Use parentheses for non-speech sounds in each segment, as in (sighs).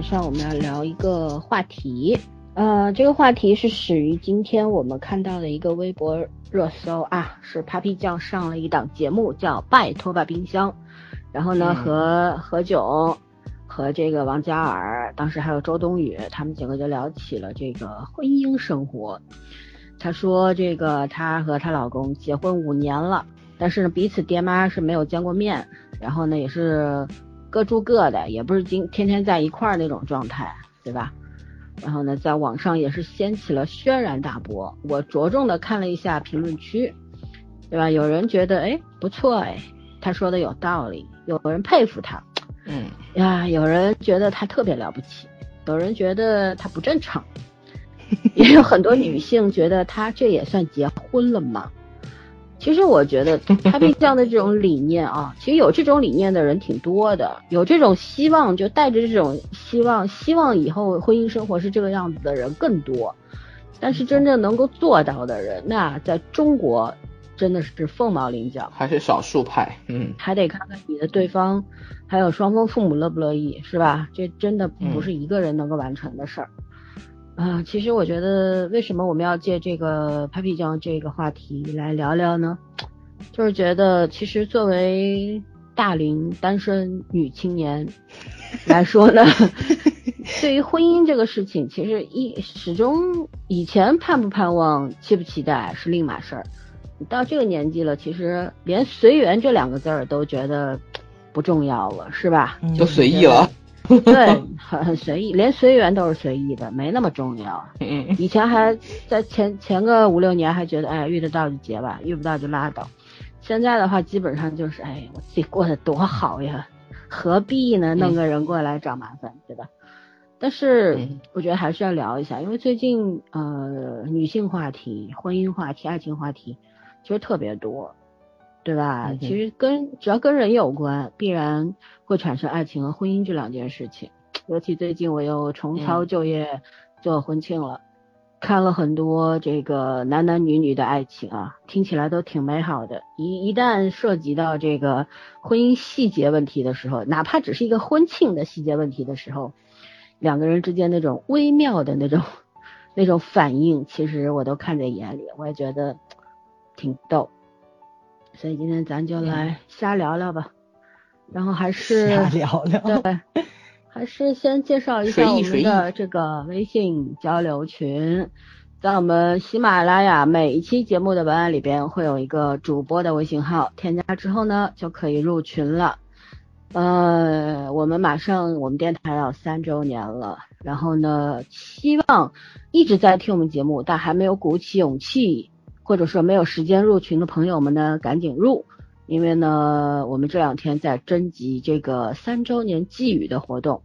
晚上我们要聊一个话题，呃，这个话题是始于今天我们看到的一个微博热搜啊，是 Papi 酱上了一档节目叫《拜托吧冰箱》，然后呢和何炅和这个王嘉尔，当时还有周冬雨，他们几个就聊起了这个婚姻生活。她说这个她和她老公结婚五年了，但是呢彼此爹妈是没有见过面，然后呢也是。各住各的，也不是今天天在一块儿那种状态，对吧？然后呢，在网上也是掀起了轩然大波。我着重的看了一下评论区，对吧？有人觉得哎不错哎，他说的有道理；有人佩服他，嗯呀，有人觉得他特别了不起，有人觉得他不正常，(laughs) 也有很多女性觉得他这也算结婚了吗？其实我觉得 Happy 酱的这种理念啊，(laughs) 其实有这种理念的人挺多的，有这种希望就带着这种希望，希望以后婚姻生活是这个样子的人更多。但是真正能够做到的人，那在中国真的是凤毛麟角，还是少数派。嗯，还得看看你的对方，还有双方父母乐不乐意，是吧？这真的不是一个人能够完成的事儿。啊，其实我觉得，为什么我们要借这个 Papi 酱这个话题来聊聊呢？就是觉得，其实作为大龄单身女青年 (laughs) 来说呢，对于婚姻这个事情，其实一始终以前盼不盼望、期不期待是另码事儿。到这个年纪了，其实连随缘这两个字儿都觉得不重要了，是吧？就随意了。(laughs) 对，很很随意，连随缘都是随意的，没那么重要。嗯，以前还在前前个五六年还觉得，哎，遇得到就结吧，遇不到就拉倒。现在的话，基本上就是，哎，我自己过得多好呀，何必呢？弄个人过来找麻烦，对吧？但是我觉得还是要聊一下，因为最近呃，女性话题、婚姻话题、爱情话题其实特别多。对吧？其实跟只要跟人有关，必然会产生爱情和婚姻这两件事情。尤其最近我又重操旧业做婚庆了，看了很多这个男男女女的爱情啊，听起来都挺美好的。一一旦涉及到这个婚姻细节问题的时候，哪怕只是一个婚庆的细节问题的时候，两个人之间那种微妙的那种那种反应，其实我都看在眼里，我也觉得挺逗。所以今天咱就来瞎聊聊吧，然后还是瞎聊聊，对，还是先介绍一下我们的这个微信交流群，在我们喜马拉雅每一期节目的文案里边会有一个主播的微信号，添加之后呢就可以入群了。呃，我们马上我们电台要三周年了，然后呢，希望一直在听我们节目但还没有鼓起勇气。或者说没有时间入群的朋友们呢，赶紧入，因为呢，我们这两天在征集这个三周年寄语的活动，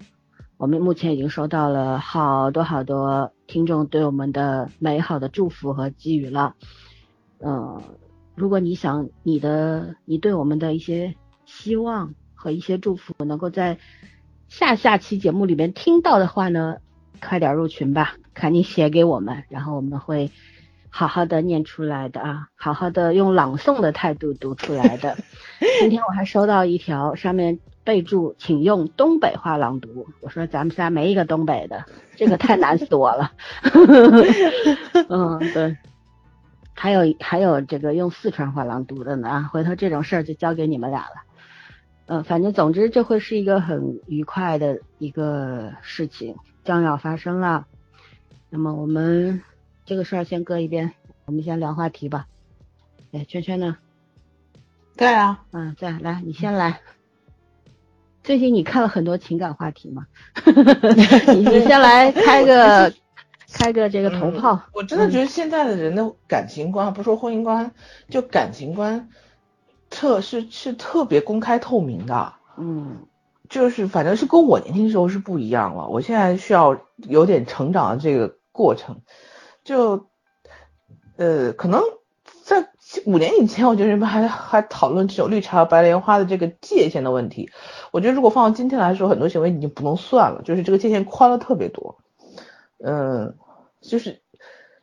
我们目前已经收到了好多好多听众对我们的美好的祝福和寄语了。嗯，如果你想你的你对我们的一些希望和一些祝福能够在下下期节目里面听到的话呢，快点入群吧，赶紧写给我们，然后我们会。好好的念出来的啊，好好的用朗诵的态度读出来的。(laughs) 今天我还收到一条，上面备注，请用东北话朗读。我说咱们仨没一个东北的，这个太难死我了。(laughs) 嗯，对。还有还有这个用四川话朗读的呢，回头这种事儿就交给你们俩了。嗯，反正总之这会是一个很愉快的一个事情将要发生了。那么我们。这个事儿先搁一边，我们先聊话题吧。哎，圈圈呢？在啊，嗯，在。来，你先来。最近你看了很多情感话题吗？(laughs) 你你先来开个开个这个头炮。我真的觉得现在的人的感情观，不说婚姻观，就感情观，特是是特别公开透明的。嗯，就是反正是跟我年轻时候是不一样了。我现在需要有点成长的这个过程。就，呃，可能在五年以前，我觉得人们还还讨论这种绿茶和白莲花的这个界限的问题。我觉得如果放到今天来说，很多行为已经不能算了，就是这个界限宽了特别多。嗯，就是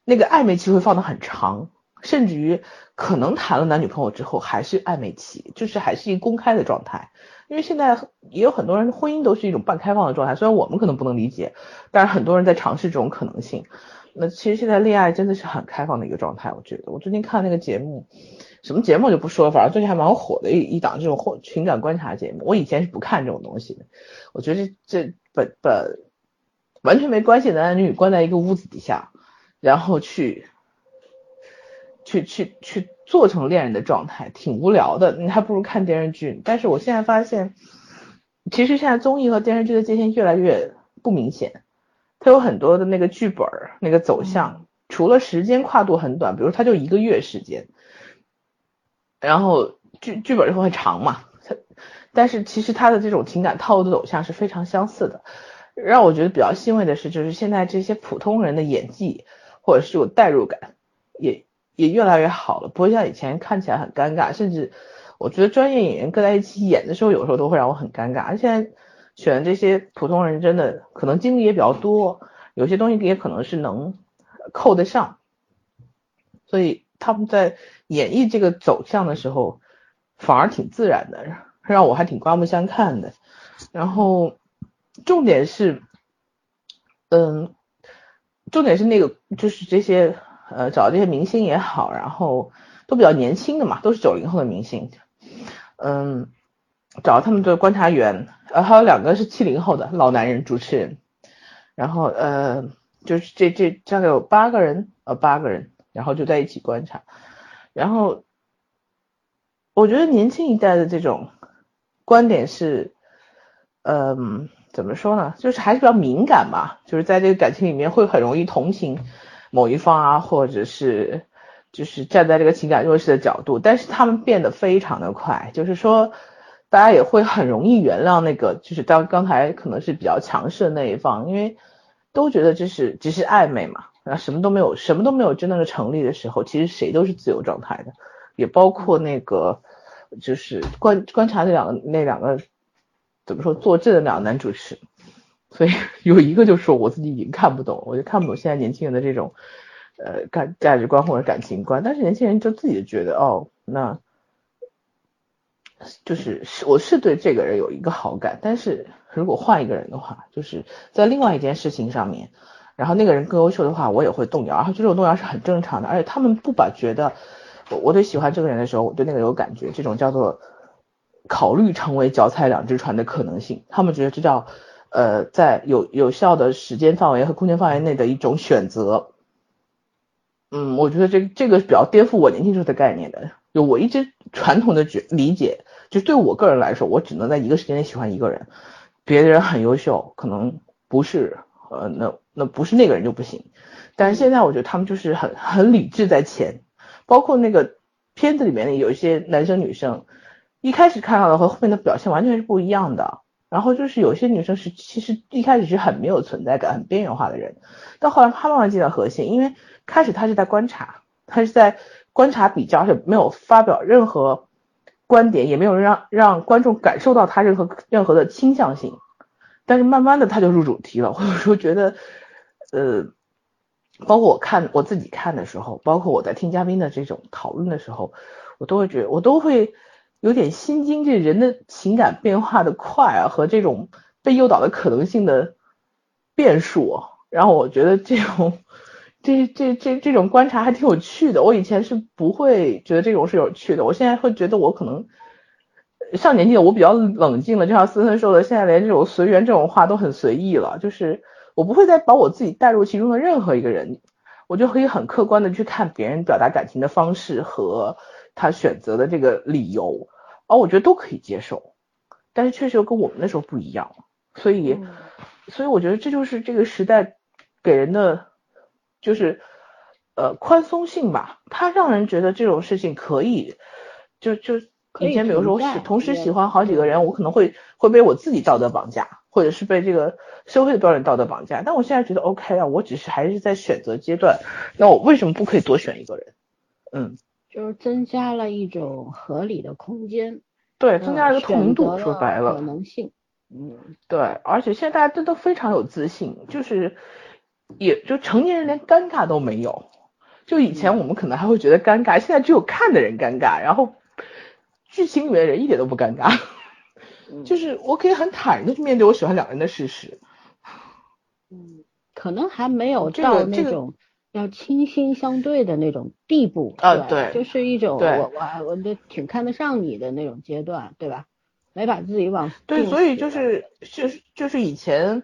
那个暧昧期会放的很长，甚至于可能谈了男女朋友之后还是暧昧期，就是还是一公开的状态。因为现在也有很多人婚姻都是一种半开放的状态，虽然我们可能不能理解，但是很多人在尝试这种可能性。那其实现在恋爱真的是很开放的一个状态，我觉得。我最近看那个节目，什么节目就不说了，反正最近还蛮火的一一档这种或情感观察节目。我以前是不看这种东西的，我觉得这本本完全没关系的男女关在一个屋子底下，然后去去去去做成恋人的状态，挺无聊的。你还不如看电视剧。但是我现在发现，其实现在综艺和电视剧的界限越来越不明显。它有很多的那个剧本儿，那个走向，除了时间跨度很短，比如它就一个月时间，然后剧剧本就会很长嘛，它，但是其实它的这种情感套路的走向是非常相似的。让我觉得比较欣慰的是，就是现在这些普通人的演技或者是有代入感，也也越来越好了，不会像以前看起来很尴尬，甚至我觉得专业演员搁在一起演的时候，有时候都会让我很尴尬。现在。选这些普通人真的可能经历也比较多，有些东西也可能是能扣得上，所以他们在演绎这个走向的时候反而挺自然的，让我还挺刮目相看的。然后重点是，嗯，重点是那个就是这些呃找这些明星也好，然后都比较年轻的嘛，都是九零后的明星，嗯。找他们的观察员，呃，还有两个是七零后的老男人主持人，然后呃，就是这这大概有八个人，呃，八个人，然后就在一起观察，然后我觉得年轻一代的这种观点是，嗯，怎么说呢，就是还是比较敏感吧，就是在这个感情里面会很容易同情某一方啊，或者是就是站在这个情感弱势的角度，但是他们变得非常的快，就是说。大家也会很容易原谅那个，就是当刚才可能是比较强势的那一方，因为都觉得这是只是暧昧嘛，然后什么都没有，什么都没有真正的成立的时候，其实谁都是自由状态的，也包括那个就是观观察那两个那两个怎么说坐镇的两个男主持，所以 (laughs) 有一个就说我自己已经看不懂，我就看不懂现在年轻人的这种呃感价值观或者感情观，但是年轻人就自己觉得哦那。就是是我是对这个人有一个好感，但是如果换一个人的话，就是在另外一件事情上面，然后那个人更优秀的话，我也会动摇。然后这种动摇是很正常的，而且他们不把觉得我我对喜欢这个人的时候，我对那个有感觉，这种叫做考虑成为脚踩两只船的可能性。他们觉得这叫呃在有有效的时间范围和空间范围内的一种选择。嗯，我觉得这这个比较颠覆我年轻时候的概念的。就我一直传统的觉理解，就对我个人来说，我只能在一个时间内喜欢一个人，别的人很优秀，可能不是，呃，那那不是那个人就不行。但是现在我觉得他们就是很很理智在前，包括那个片子里面的有一些男生女生，一开始看到的和后面的表现完全是不一样的。然后就是有些女生是其实一开始是很没有存在感、很边缘化的人，到后来她慢慢进到核心，因为开始她是在观察，她是在。观察比较是没有发表任何观点，也没有让让观众感受到他任何任何的倾向性，但是慢慢的他就入主题了，或者说觉得，呃，包括我看我自己看的时候，包括我在听嘉宾的这种讨论的时候，我都会觉得我都会有点心惊，这人的情感变化的快啊，和这种被诱导的可能性的变数，然后我觉得这种。这这这这种观察还挺有趣的，我以前是不会觉得这种是有趣的，我现在会觉得我可能上年纪了，我比较冷静了，就像思思说的，现在连这种随缘这种话都很随意了，就是我不会再把我自己带入其中的任何一个人，我就可以很客观的去看别人表达感情的方式和他选择的这个理由，而我觉得都可以接受，但是确实又跟我们那时候不一样，所以所以我觉得这就是这个时代给人的。就是，呃，宽松性吧，它让人觉得这种事情可以，就就以前比如说我喜同时喜欢好几个人，我可能会会被我自己道德绑架，或者是被这个社会的标准道德绑架。但我现在觉得 OK 啊，我只是还是在选择阶段，那我为什么不可以多选一个人？嗯，就是增加了一种合理的空间，对，增加了一个透明度，说白了可能性，嗯，对，而且现在大家真的非常有自信，就是。也就成年人连尴尬都没有，就以前我们可能还会觉得尴尬，现在只有看的人尴尬，然后剧情里面的人一点都不尴尬，就是我可以很坦然的去面对我喜欢两个人的事实。嗯，可能还没有到那种要倾心相对的那种地步啊，对，就是一种我我我都挺看得上你的那种阶段，对吧？没把自己往对，所以就是就是就是以前。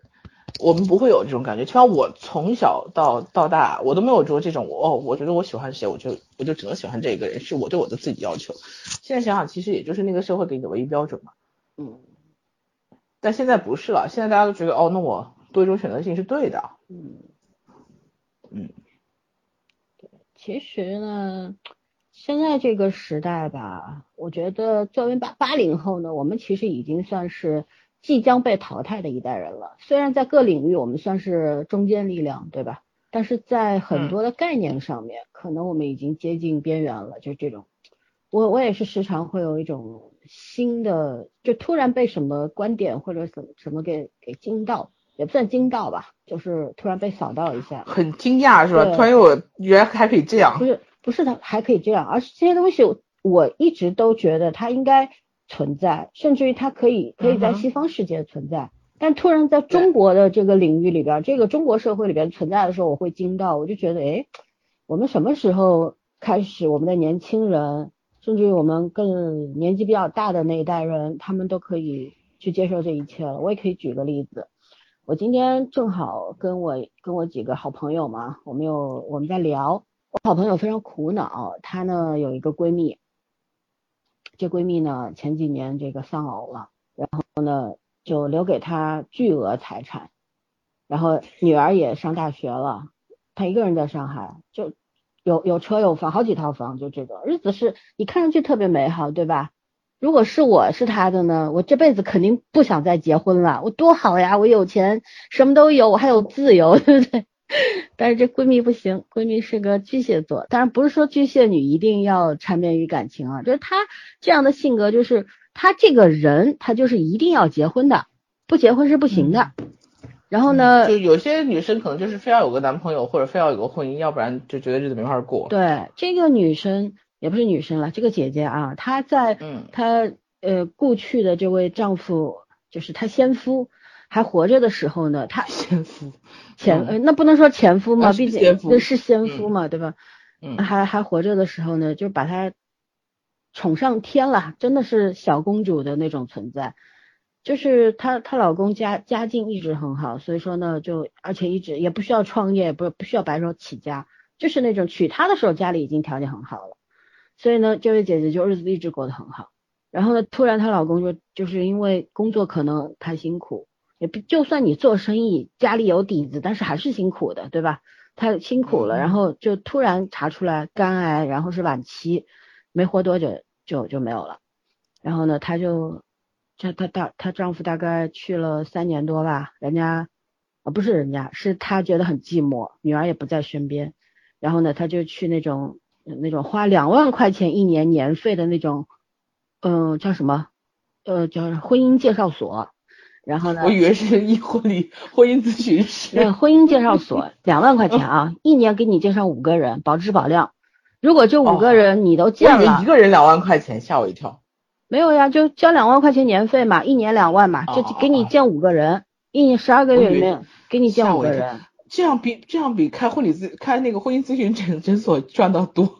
我们不会有这种感觉，起码我从小到到大，我都没有说这种哦，我觉得我喜欢谁，我就我就只能喜欢这个人，是我对我的自己要求。现在想想，其实也就是那个社会给你的唯一标准嘛。嗯。但现在不是了，现在大家都觉得哦，那我多一种选择性是对的。嗯。嗯。对，其实呢，现在这个时代吧，我觉得作为八八零后呢，我们其实已经算是。即将被淘汰的一代人了。虽然在各领域我们算是中坚力量，对吧？但是在很多的概念上面，可能我们已经接近边缘了。就这种，我我也是时常会有一种新的，就突然被什么观点或者什么什么给给惊到，也不算惊到吧，就是突然被扫到一下，很惊讶是吧？突然我原来还可以这样，不是不是的还可以这样，而是这些东西我一直都觉得它应该。存在，甚至于它可以可以在西方世界存在，但突然在中国的这个领域里边，这个中国社会里边存在的时候，我会惊到，我就觉得，哎，我们什么时候开始，我们的年轻人，甚至于我们更年纪比较大的那一代人，他们都可以去接受这一切了。我也可以举个例子，我今天正好跟我跟我几个好朋友嘛，我们有我们在聊，我好朋友非常苦恼，她呢有一个闺蜜。这闺蜜呢，前几年这个丧偶了，然后呢就留给她巨额财产，然后女儿也上大学了，她一个人在上海，就有有车有房，好几套房，就这种日子是你看上去特别美好，对吧？如果是我是她的呢，我这辈子肯定不想再结婚了，我多好呀，我有钱，什么都有，我还有自由，对不对？(laughs) 但是这闺蜜不行，闺蜜是个巨蟹座，当然不是说巨蟹女一定要缠绵于感情啊，就是她这样的性格，就是她这个人，她就是一定要结婚的，不结婚是不行的。然后呢，就有些女生可能就是非要有个男朋友，或者非要有个婚姻，要不然就觉得日子没法过。对，这个女生也不是女生了，这个姐姐啊，她在她呃故去的这位丈夫，就是她先夫。还活着的时候呢，她先夫，前呃那不能说前夫嘛，毕竟那是先夫嘛，对吧？嗯，还还活着的时候呢，就把她宠上天了，真的是小公主的那种存在。就是她她老公家家境一直很好，所以说呢，就而且一直也不需要创业，不不需要白手起家，就是那种娶她的时候家里已经条件很好了，所以呢，这位姐姐就日子一直过得很好。然后呢，突然她老公就就是因为工作可能太辛苦。也不就算你做生意，家里有底子，但是还是辛苦的，对吧？他辛苦了，然后就突然查出来肝癌，然后是晚期，没活多久就就没有了。然后呢，她就，她她大她丈夫大概去了三年多吧，人家，啊不是人家，是她觉得很寂寞，女儿也不在身边，然后呢，她就去那种那种花两万块钱一年年费的那种，嗯，叫什么？呃，叫婚姻介绍所。然后呢？我以为是一婚礼婚姻咨询师。对，婚姻介绍所两万块钱啊，一年给你介绍五个人，保质保量。如果这五个人你都见了，一个人两万块钱，吓我一跳。没有呀，就交两万块钱年费嘛，一年两万嘛，就给你见五个人，一年十二个月里面给你见五个人。这样比这样比开婚礼咨开那个婚姻咨询诊诊所赚到多。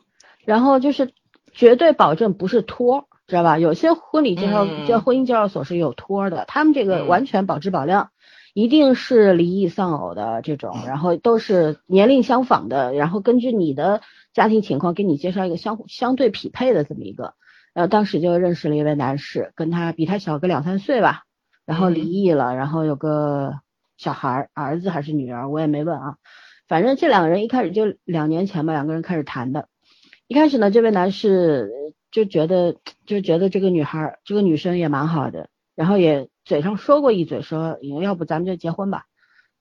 然后就是绝对保证不是托。知道吧？有些婚礼介绍叫婚姻介绍所是有托的，他们这个完全保质保量，一定是离异丧偶的这种，然后都是年龄相仿的，然后根据你的家庭情况给你介绍一个相相对匹配的这么一个。然后当时就认识了一位男士，跟他比他小个两三岁吧，然后离异了，然后有个小孩，儿子还是女儿，我也没问啊。反正这两个人一开始就两年前吧，两个人开始谈的。一开始呢，这位男士。就觉得就觉得这个女孩这个女生也蛮好的，然后也嘴上说过一嘴说要不咱们就结婚吧，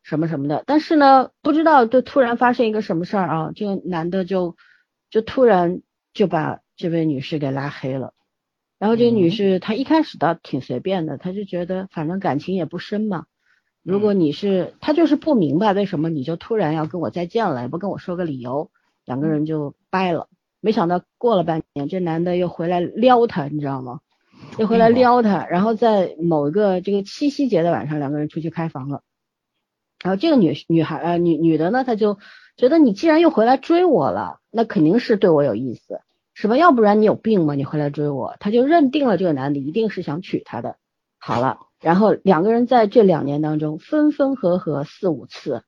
什么什么的。但是呢，不知道就突然发生一个什么事儿啊，这个男的就就突然就把这位女士给拉黑了。然后这个女士她一开始倒挺随便的，她就觉得反正感情也不深嘛。如果你是她就是不明白为什么你就突然要跟我再见了，也不跟我说个理由。两个人就掰了。没想到过了半年，这男的又回来撩她，你知道吗？又回来撩她，然后在某一个这个七夕节的晚上，两个人出去开房了。然后这个女女孩呃女女的呢，她就觉得你既然又回来追我了，那肯定是对我有意思，是吧？要不然你有病吗？你回来追我，她就认定了这个男的一定是想娶她的。好了，然后两个人在这两年当中分分合合四五次，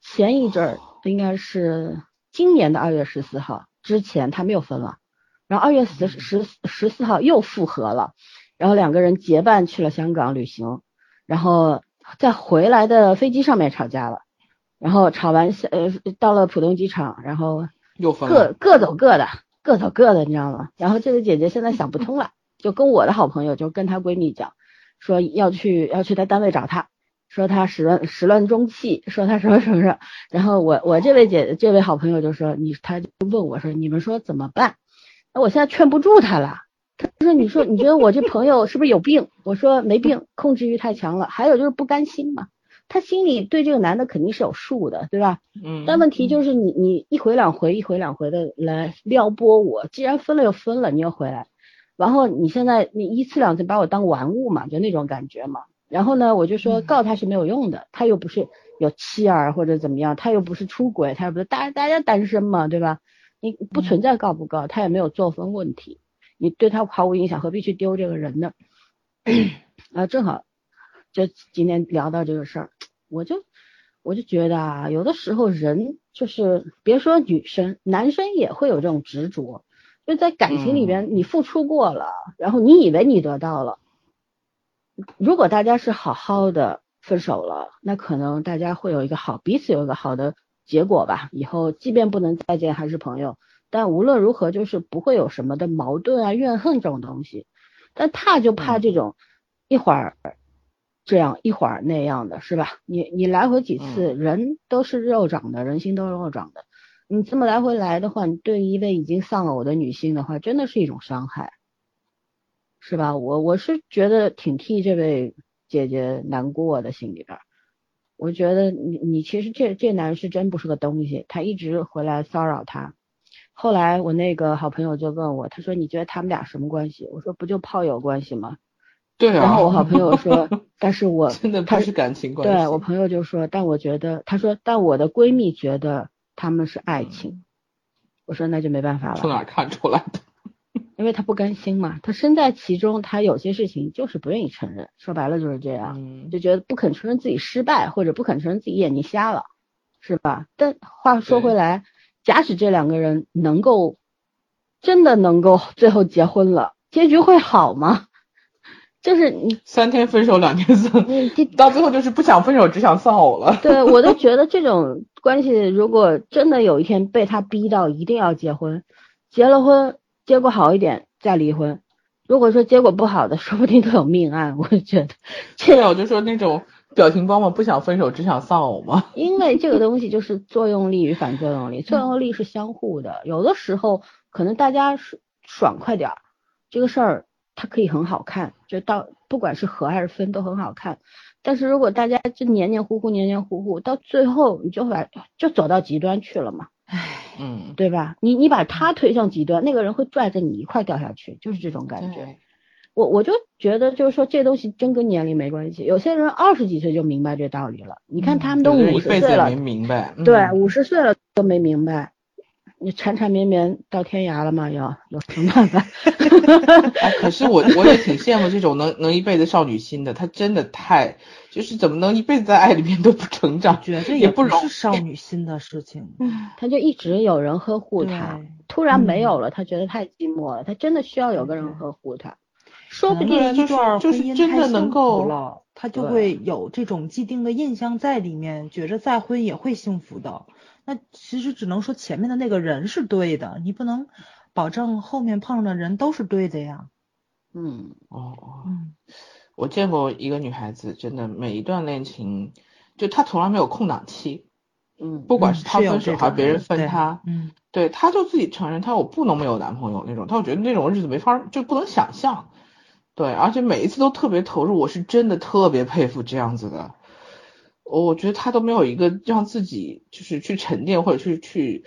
前一阵儿应该是今年的二月十四号之前他没有分了，然后二月十十十四号又复合了，然后两个人结伴去了香港旅行，然后。在回来的飞机上面吵架了，然后吵完呃到了浦东机场，然后又分各各走各的，各走各的，你知道吗？然后这个姐姐现在想不通了，就跟我的好朋友就跟她闺蜜讲，说要去要去她单位找她，说他始乱始乱终弃，说他什么什么什么。然后我我这位姐这位好朋友就说你，他就问我说你们说怎么办？那我现在劝不住他了。他说：“你说你觉得我这朋友是不是有病？”我说：“没病，控制欲太强了。还有就是不甘心嘛，他心里对这个男的肯定是有数的，对吧？嗯。但问题就是你你一回两回一回两回的来撩拨我，既然分了又分了，你又回来，然后你现在你一次两次把我当玩物嘛，就那种感觉嘛。然后呢，我就说告他是没有用的，他又不是有妻儿或者怎么样，他又不是出轨，他又不是大大家单身嘛，对吧？你不存在告不告，他也没有作风问题。”你对他毫无影响，何必去丢这个人呢？(coughs) 啊，正好就今天聊到这个事儿，我就我就觉得啊，有的时候人就是别说女生，男生也会有这种执着，就在感情里边，你付出过了，然后你以为你得到了，如果大家是好好的分手了，那可能大家会有一个好彼此有一个好的结果吧，以后即便不能再见，还是朋友。但无论如何，就是不会有什么的矛盾啊、怨恨这种东西。但怕就怕这种一会儿这样一会儿那样的，是吧？你你来回几次，人都是肉长的，人心都是肉长的。你这么来回来的话，你对一位已经丧偶的女性的话，真的是一种伤害，是吧？我我是觉得挺替这位姐姐难过的，心里边。我觉得你你其实这这男人是真不是个东西，他一直回来骚扰她。后来我那个好朋友就问我，他说你觉得他们俩什么关系？我说不就炮友关系吗？对啊。然后我好朋友说，(laughs) 但是我真的他是感情关系。对我朋友就说，但我觉得，他说，但我的闺蜜觉得他们是爱情。我说那就没办法了。从哪看出来的？因为他不甘心嘛，他身在其中，他有些事情就是不愿意承认。说白了就是这样，就觉得不肯承认自己失败，或者不肯承认自己眼睛瞎了，是吧？但话说回来。假使这两个人能够真的能够最后结婚了，结局会好吗？就是你 (laughs) 三天分手两天丧，到最后就是不想分手，只想丧偶了。对我都 (laughs) 觉得这种关系，如果真的有一天被他逼到一定要结婚，结了婚结果好一点再离婚，如果说结果不好的，(laughs) 说不定都有命案。我觉得，对，我就说那种。表情包嘛，不想分手，只想丧偶嘛？因为这个东西就是作用力与反作用力，作用力是相互的。有的时候可能大家是爽快点儿，这个事儿它可以很好看，就到不管是合还是分都很好看。但是如果大家就黏黏糊糊、黏黏糊糊，到最后你就把就走到极端去了嘛。唉，嗯，对吧？你你把他推向极端，那个人会拽着你一块掉下去，就是这种感觉。我我就觉得，就是说这东西真跟年龄没关系。有些人二十几岁就明白这道理了，你看他们都五十岁了，没明白。对，五十岁了都没明白。你缠缠绵绵到天涯了吗？要有什么办法？(laughs) 哎，可是我我也挺羡慕这种能能一辈子少女心的，她真的太就是怎么能一辈子在爱里面都不成长？觉得也不是少女心的事情。她 (sighs) 就一直有人呵护她，突然没有了，她觉得太寂寞了，她真的需要有个人呵护她。说不定一段婚姻太幸福了，他就会有这种既定的印象在里面，觉着再婚也会幸福的。那其实只能说前面的那个人是对的，你不能保证后面碰上的人都是对的呀。嗯，哦，嗯，我见过一个女孩子，真的每一段恋情，就她从来没有空档期。嗯，不管是她分手还是别人分她，嗯，对，她就自己承认，她说我不能没有男朋友那种，她觉得那种日子没法，就不能想象。对，而且每一次都特别投入，我是真的特别佩服这样子的。我我觉得他都没有一个让自己就是去沉淀或者去去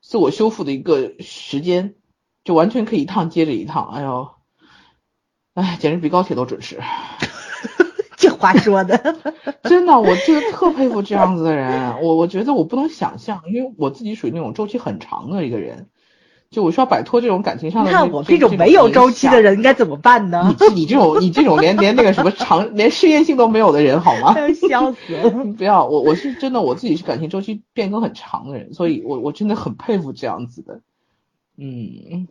自我修复的一个时间，就完全可以一趟接着一趟。哎呦，哎，简直比高铁都准时。(laughs) 这话说的，(laughs) 真的，我真的特佩服这样子的人。我我觉得我不能想象，因为我自己属于那种周期很长的一个人。就我需要摆脱这种感情上的。看我这种没有周期的人应该怎么办呢？你你这种你这种连连那个什么长 (laughs) 连试验性都没有的人好吗？笑死了！(laughs) 不要我我是真的我自己是感情周期变更很长的人，所以我我真的很佩服这样子的。嗯，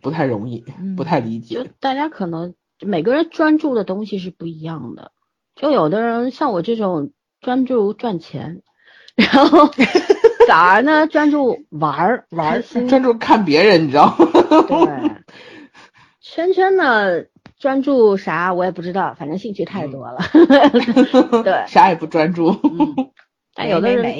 不太容易，不太理解。就大家可能每个人专注的东西是不一样的。就有的人像我这种专注赚钱，然后。(laughs) 早儿呢？专注玩儿玩儿，(laughs) 专注看别人，你知道吗？对。圈圈呢？专注啥？我也不知道，反正兴趣太多了。(laughs) 对，啥也不专注。但有的人，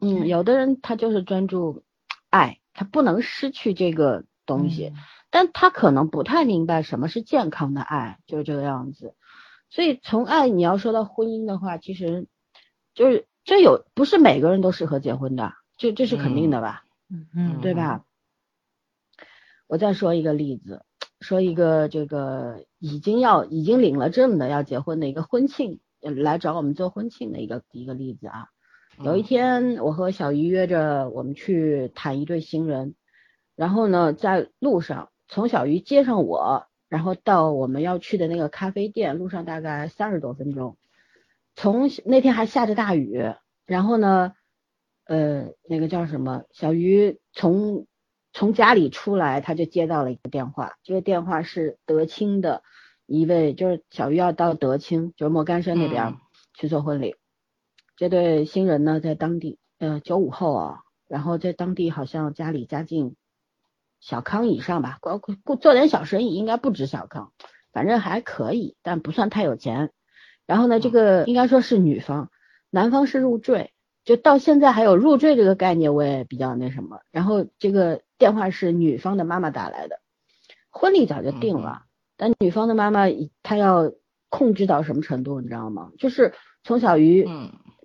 嗯，有的人他就是专注爱，他不能失去这个东西，但他可能不太明白什么是健康的爱，就是这个样子。所以从爱你要说到婚姻的话，其实就是。这有不是每个人都适合结婚的，这这是肯定的吧？嗯嗯，对吧？我再说一个例子，说一个这个已经要已经领了证的要结婚的一个婚庆来找我们做婚庆的一个一个例子啊。有一天我和小鱼约着我们去谈一对新人，然后呢在路上从小鱼接上我，然后到我们要去的那个咖啡店，路上大概三十多分钟。从那天还下着大雨，然后呢，呃，那个叫什么小鱼从从家里出来，他就接到了一个电话，这个电话是德清的一位，就是小鱼要到德清，就是莫干山那边去做婚礼。这对新人呢，在当地，呃，九五后啊，然后在当地好像家里家境小康以上吧，过过做点小生意，应该不止小康，反正还可以，但不算太有钱。然后呢，这个应该说是女方，男方是入赘，就到现在还有入赘这个概念，我也比较那什么。然后这个电话是女方的妈妈打来的，婚礼早就定了，但女方的妈妈她要控制到什么程度，你知道吗？就是从小鱼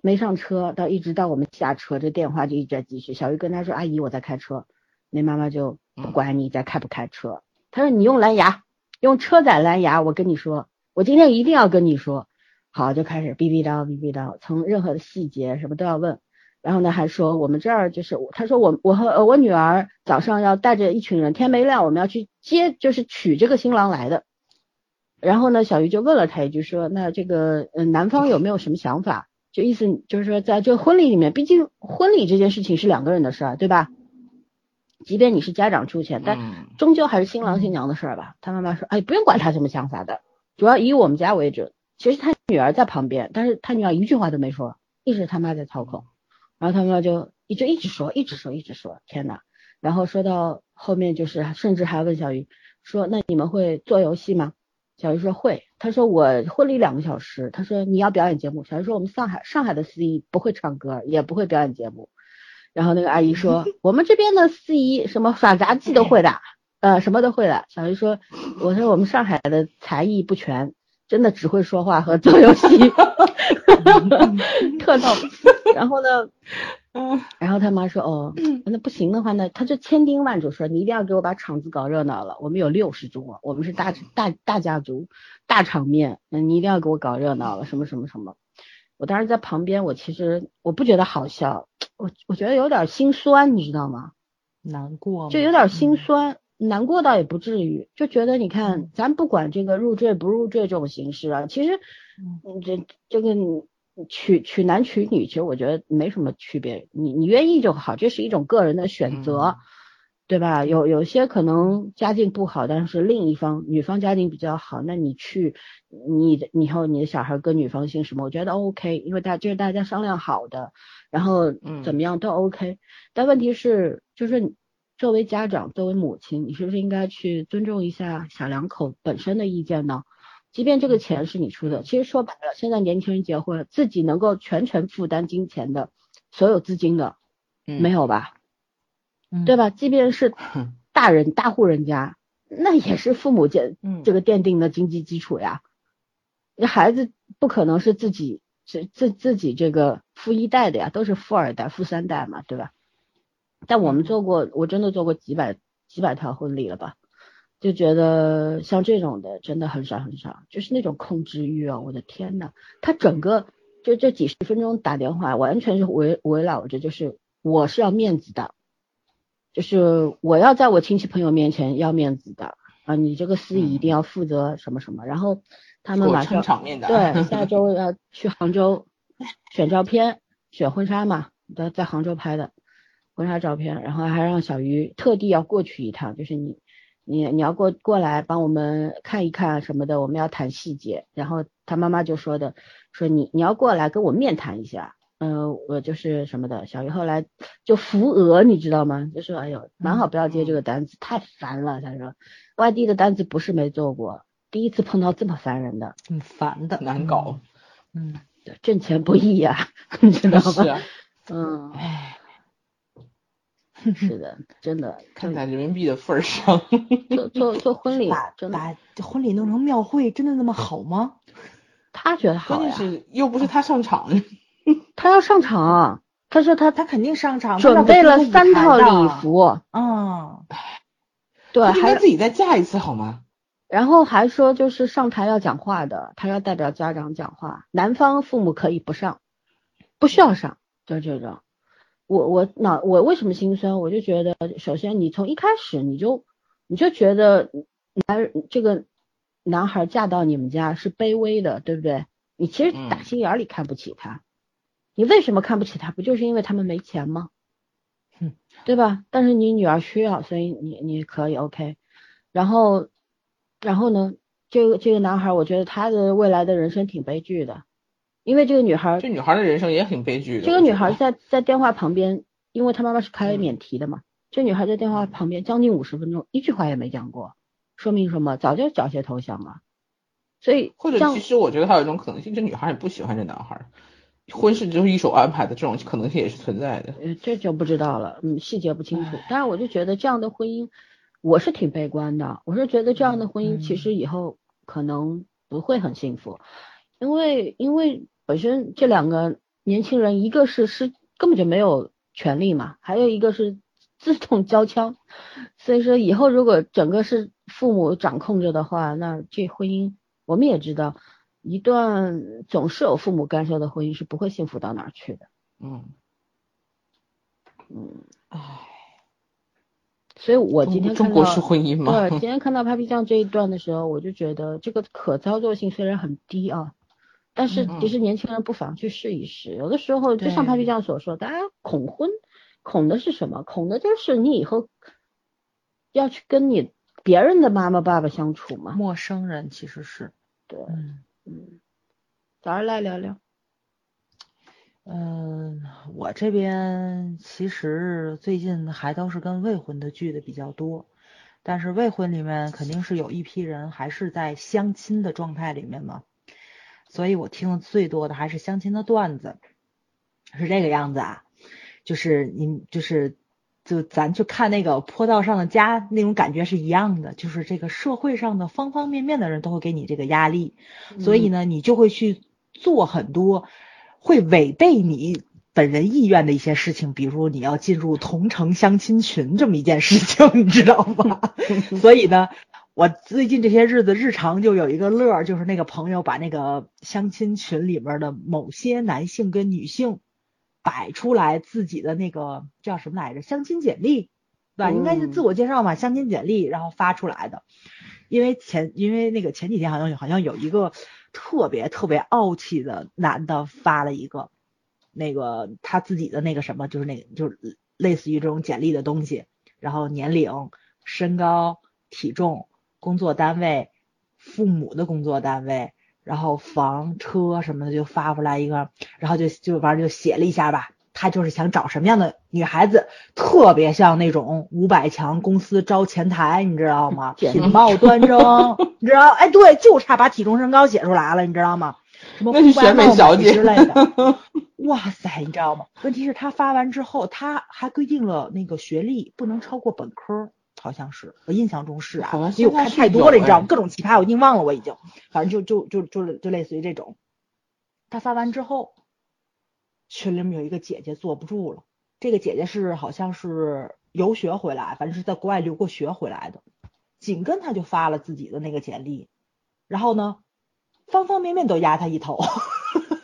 没上车到一直到我们下车，这电话就一直在继续。小鱼跟他说：“阿姨，我在开车。”那妈妈就不管你在开不开车，她说：“你用蓝牙，用车载蓝牙，我跟你说，我今天一定要跟你说。”好，就开始逼逼叨逼逼叨，从任何的细节什么都要问，然后呢还说我们这儿就是，他说我我和我女儿早上要带着一群人，天没亮我们要去接，就是娶这个新郎来的。然后呢，小鱼就问了他一句说，那这个嗯男方有没有什么想法？就意思就是说，在这个婚礼里面，毕竟婚礼这件事情是两个人的事儿，对吧？即便你是家长出钱，但终究还是新郎新娘的事儿吧。他妈妈说，哎，不用管他什么想法的，主要以我们家为准。其实他女儿在旁边，但是他女儿一句话都没说，一直他妈在操控，然后他妈就一直一直说，一直说，一直说，天呐，然后说到后面就是，甚至还问小鱼说，那你们会做游戏吗？小鱼说会，他说我婚礼两个小时，他说你要表演节目，小鱼说我们上海上海的司仪不会唱歌，也不会表演节目，然后那个阿姨说 (laughs) 我们这边的司仪什么耍杂技都会的，呃什么都会的，小鱼说我说我们上海的才艺不全。真的只会说话和做游戏，特逗。然后呢，嗯，然后他妈说，哦，那不行的话呢，他就千叮万嘱说，你一定要给我把场子搞热闹了。我们有六十桌，我们是大大大家族，大场面，那你一定要给我搞热闹了，什么什么什么。我当时在旁边，我其实我不觉得好笑，我我觉得有点心酸，你知道吗？难过，就有点心酸。难过倒也不至于，就觉得你看，咱不管这个入赘不入赘这种形式啊，其实，嗯，这这个娶娶男娶女，其实我觉得没什么区别，你你愿意就好，这是一种个人的选择，对吧？有有些可能家境不好，但是另一方女方家境比较好，那你去，你的以后你的小孩跟女方姓什么，我觉得 OK，因为大这是大家商量好的，然后怎么样都 OK，但问题是就是。作为家长，作为母亲，你是不是应该去尊重一下小两口本身的意见呢？即便这个钱是你出的，其实说白了，现在年轻人结婚，自己能够全权负担金钱的所有资金的，没有吧？对吧？即便是大人大户人家，那也是父母建这个奠定的经济基础呀。那孩子不可能是自己自自自己这个富一代的呀，都是富二代、富三代嘛，对吧？但我们做过，我真的做过几百几百条婚礼了吧？就觉得像这种的真的很少很少，就是那种控制欲啊！我的天呐，他整个就这几十分钟打电话，完全是围围绕着就是我是要面子的，就是我要在我亲戚朋友面前要面子的啊！你这个司仪一定要负责什么什么，然后他们马上对下周要去杭州选照片，选婚纱嘛，在在杭州拍的婚纱照片，然后还让小鱼特地要过去一趟，就是你。你你要过过来帮我们看一看什么的，我们要谈细节。然后他妈妈就说的，说你你要过来跟我面谈一下，嗯，我就是什么的。小鱼后来就扶额，你知道吗？就说哎呦，蛮好，不要接这个单子，太烦了。他说外地的单子不是没做过，第一次碰到这么烦人的，很烦的，难搞。嗯，挣钱不易呀，(laughs) 你知道吗？嗯，唉。(laughs) 是的，真的，看在人民币的份上，做做做婚礼，把把婚礼弄成庙会，真的那么好吗？(laughs) 他觉得好呀，关键是又不是他上场，(laughs) 他要上场，他说他他肯定上场，准备了三套礼服，嗯，对，还自己再嫁一次好吗？然后还说就是上台要讲话的，他要代表家长讲话，男方父母可以不上，不需要上，就这种。我我哪我为什么心酸？我就觉得，首先你从一开始你就你就觉得男这个男孩嫁到你们家是卑微的，对不对？你其实打心眼里看不起他，你为什么看不起他？不就是因为他们没钱吗？嗯，对吧？但是你女儿需要，所以你你可以 OK。然后然后呢，这个这个男孩，我觉得他的未来的人生挺悲剧的。因为这个女孩，这女孩的人生也挺悲剧的。这个女孩在在电话旁边，因为她妈妈是开免提的嘛。这女孩在电话旁边将近五十分钟，一句话也没讲过，说明什么？早就缴械投降了。所以或者其实我觉得还有一种可能性，这女孩也不喜欢这男孩，婚事就是一手安排的，这种可能性也是存在的。呃，这就不知道了，嗯，细节不清楚。但是我就觉得这样的婚姻，我是挺悲观的。我是觉得这样的婚姻其实以后可能不会很幸福，因为因为。本身这两个年轻人，一个是是根本就没有权利嘛，还有一个是自动交枪，所以说以后如果整个是父母掌控着的话，那这婚姻我们也知道，一段总是有父母干涉的婚姻是不会幸福到哪儿去的。嗯嗯，唉，所以我今天中国式婚姻嘛？对，今天看到 Papi 酱这一段的时候，我就觉得这个可操作性虽然很低啊。但是其实年轻人不妨去试一试，有的时候就像 Papi 酱所说，大家恐婚，恐的是什么？恐的就是你以后要去跟你别人的妈妈爸爸相处嘛。陌生人其实是对，嗯，早上来聊聊。嗯，我这边其实最近还都是跟未婚的聚的比较多，但是未婚里面肯定是有一批人还是在相亲的状态里面嘛。所以我听的最多的还是相亲的段子，是这个样子啊，就是你就是就咱去看那个坡道上的家那种感觉是一样的，就是这个社会上的方方面面的人都会给你这个压力，所以呢，你就会去做很多会违背你本人意愿的一些事情，比如你要进入同城相亲群这么一件事情，你知道吗？(laughs) 所以呢。我最近这些日子，日常就有一个乐，就是那个朋友把那个相亲群里面的某些男性跟女性摆出来自己的那个叫什么来着？相亲简历，对吧？应该是自我介绍嘛，相亲简历，然后发出来的。因为前因为那个前几天好像好像有一个特别特别傲气的男的发了一个那个他自己的那个什么，就是那个就是类似于这种简历的东西，然后年龄、身高、体重。工作单位，父母的工作单位，然后房车什么的就发过来一个，然后就就反正就写了一下吧。他就是想找什么样的女孩子，特别像那种五百强公司招前台，你知道吗？品貌端正，你知道？哎，对，就差把体重身高写出来了，你知道吗？什么选美小姐之类的。(laughs) 哇塞，你知道吗？问题是，他发完之后，他还规定了那个学历不能超过本科。好像是，我印象中是啊，因为我看太多了，你知道吗？各种奇葩，我已经忘了，我已经，反正就就就就就类似于这种。他发完之后，群里面有一个姐姐坐不住了，这个姐姐是好像是游学回来，反正是在国外留过学回来的。紧跟他就发了自己的那个简历，然后呢，方方面面都压他一头，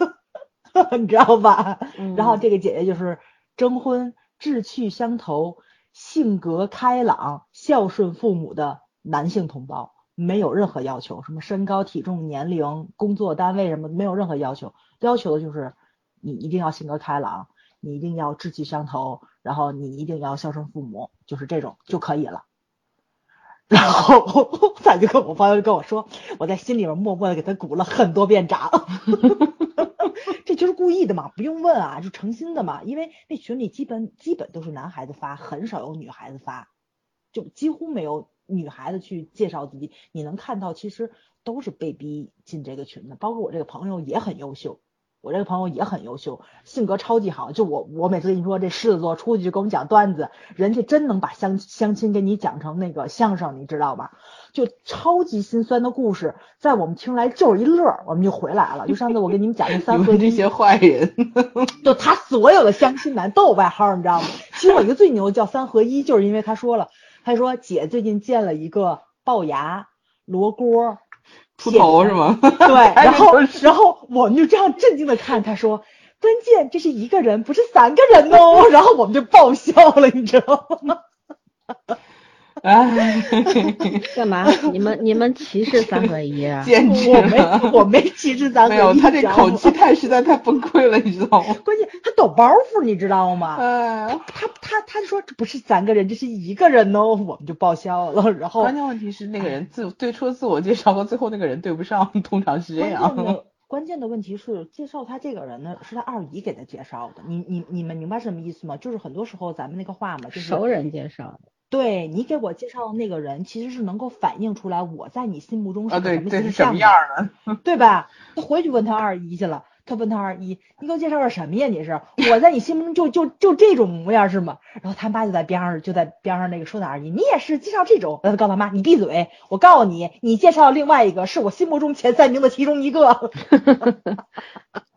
(laughs) 你知道吧？然后这个姐姐就是征婚、志趣相投、性格开朗、孝顺父母的男性同胞，没有任何要求，什么身高、体重、年龄、工作单位什么没有任何要求，要求的就是你一定要性格开朗，你一定要志趣相投，然后你一定要孝顺父母，就是这种就可以了。然后他就 (laughs) 跟我朋友跟我说，我在心里面默默的给他鼓了很多遍掌，(laughs) 这就是故意的嘛，不用问啊，就诚心的嘛，因为那群里基本基本都是男孩子发，很少有女孩子发，就几乎没有女孩子去介绍自己，你能看到其实都是被逼进这个群的，包括我这个朋友也很优秀。我这个朋友也很优秀，性格超级好。就我，我每次跟你说这狮子座出去就给我们讲段子，人家真能把相相亲给你讲成那个相声，你知道吧？就超级心酸的故事，在我们听来就是一乐，我们就回来了。就上次我给你们讲那三合这些坏人，就他所有的相亲男都有外号，你知道吗？其中有一个最牛叫三合一，就是因为他说了，他说姐最近见了一个龅牙罗锅。秃头是吗？对，(laughs) 然后然后我们就这样震惊的看他说，关键这是一个人，不是三个人哦，(laughs) 然后我们就爆笑了，你知道吗？哎，(laughs) 干嘛？你们你们歧视三合一啊？简 (laughs) 直我没我没歧视三合一。没有，他这口气太实在，太崩溃了，你知道吗？关键他抖包袱，你知道吗？他他他他说这不是三个人，这是一个人哦，我们就爆笑了。然后关键问题是那个人自对出自我介绍和最后那个人对不上，通常是这样。关键的问题是介绍他这个人呢，是他二姨给他介绍的。你你你们明白什么意思吗？就是很多时候咱们那个话嘛，就是熟人介绍的。对你给我介绍的那个人，其实是能够反映出来我在你心目中是什么形象的，(laughs) 对吧？他回去问他二姨去了，他问他二姨，你给我介绍个什么呀？你是我在你心目中就就就这种模样是吗？然后他妈就在边上就在边上那个说他二姨，你也是介绍这种？然后他告诉他妈，你闭嘴，我告诉你，你介绍另外一个是我心目中前三名的其中一个。(laughs)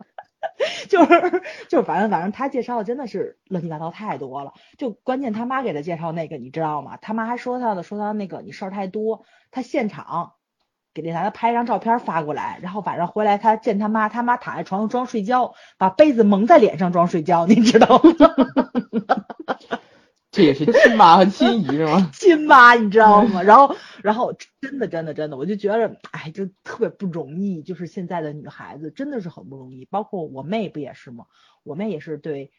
就 (laughs) 是就是，反正反正他介绍的真的是乱七八糟太多了。就关键他妈给他介绍那个，你知道吗？他妈还说他的，说他那个你事儿太多。他现场给那男的拍一张照片发过来，然后晚上回来他见他妈，他妈躺在床上装睡觉，把被子蒙在脸上装睡觉，你知道吗？(laughs) 这也是亲妈和亲姨是吗？(laughs) 亲妈，你知道吗？然后，然后真的，真的，真的，我就觉得，哎，就特别不容易。就是现在的女孩子真的是很不容易，包括我妹不也是吗？我妹也是对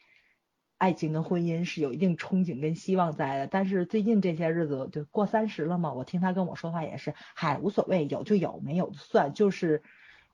爱情跟婚姻是有一定憧憬跟希望在的。但是最近这些日子，就过三十了嘛，我听她跟我说话也是，嗨，无所谓，有就有，没有就算，就是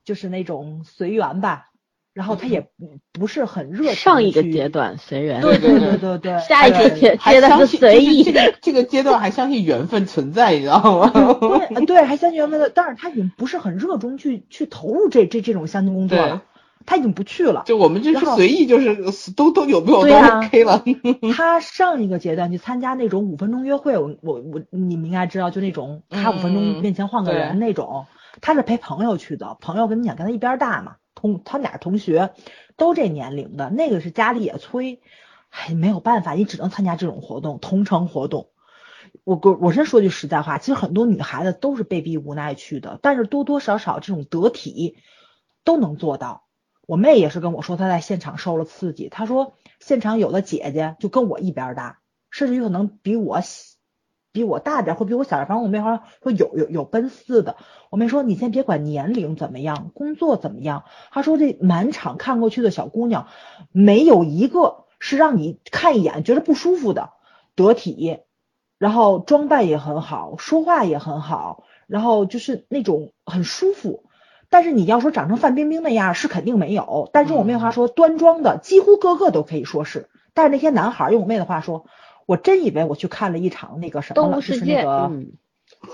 就是那种随缘吧。然后他也不不是很热情。上一个阶段随缘。对对对对对。下一个阶阶段是随意。这个这个阶段还相信缘分存在，你知道吗？对 (laughs) 对，还相信缘分的，但是他已经不是很热衷去去投入这这这种相亲工作了，他已经不去了。就我们就是随意，就是都都有没有都 OK 了。(laughs) 他上一个阶段去参加那种五分钟约会，我我我你们应该知道，就那种他五分钟面前换个人那种，他是陪朋友去的，朋友跟你讲跟他一边大嘛。同他俩同学都这年龄的，那个是家里也催，哎，没有办法，你只能参加这种活动，同城活动。我我我先说句实在话，其实很多女孩子都是被逼无奈去的，但是多多少少这种得体都能做到。我妹也是跟我说，她在现场受了刺激，她说现场有的姐姐就跟我一边大，甚至有可能比我小。比我大点或比我小点，反正我妹好像说有有有奔四的。我妹说你先别管年龄怎么样，工作怎么样。她说这满场看过去的小姑娘，没有一个是让你看一眼觉得不舒服的，得体，然后装扮也很好，说话也很好，然后就是那种很舒服。但是你要说长成范冰冰那样是肯定没有，但是我妹话说端庄的几乎个个都可以说是。但是那些男孩用我妹的话说。我真以为我去看了一场那个什么了，就是那个，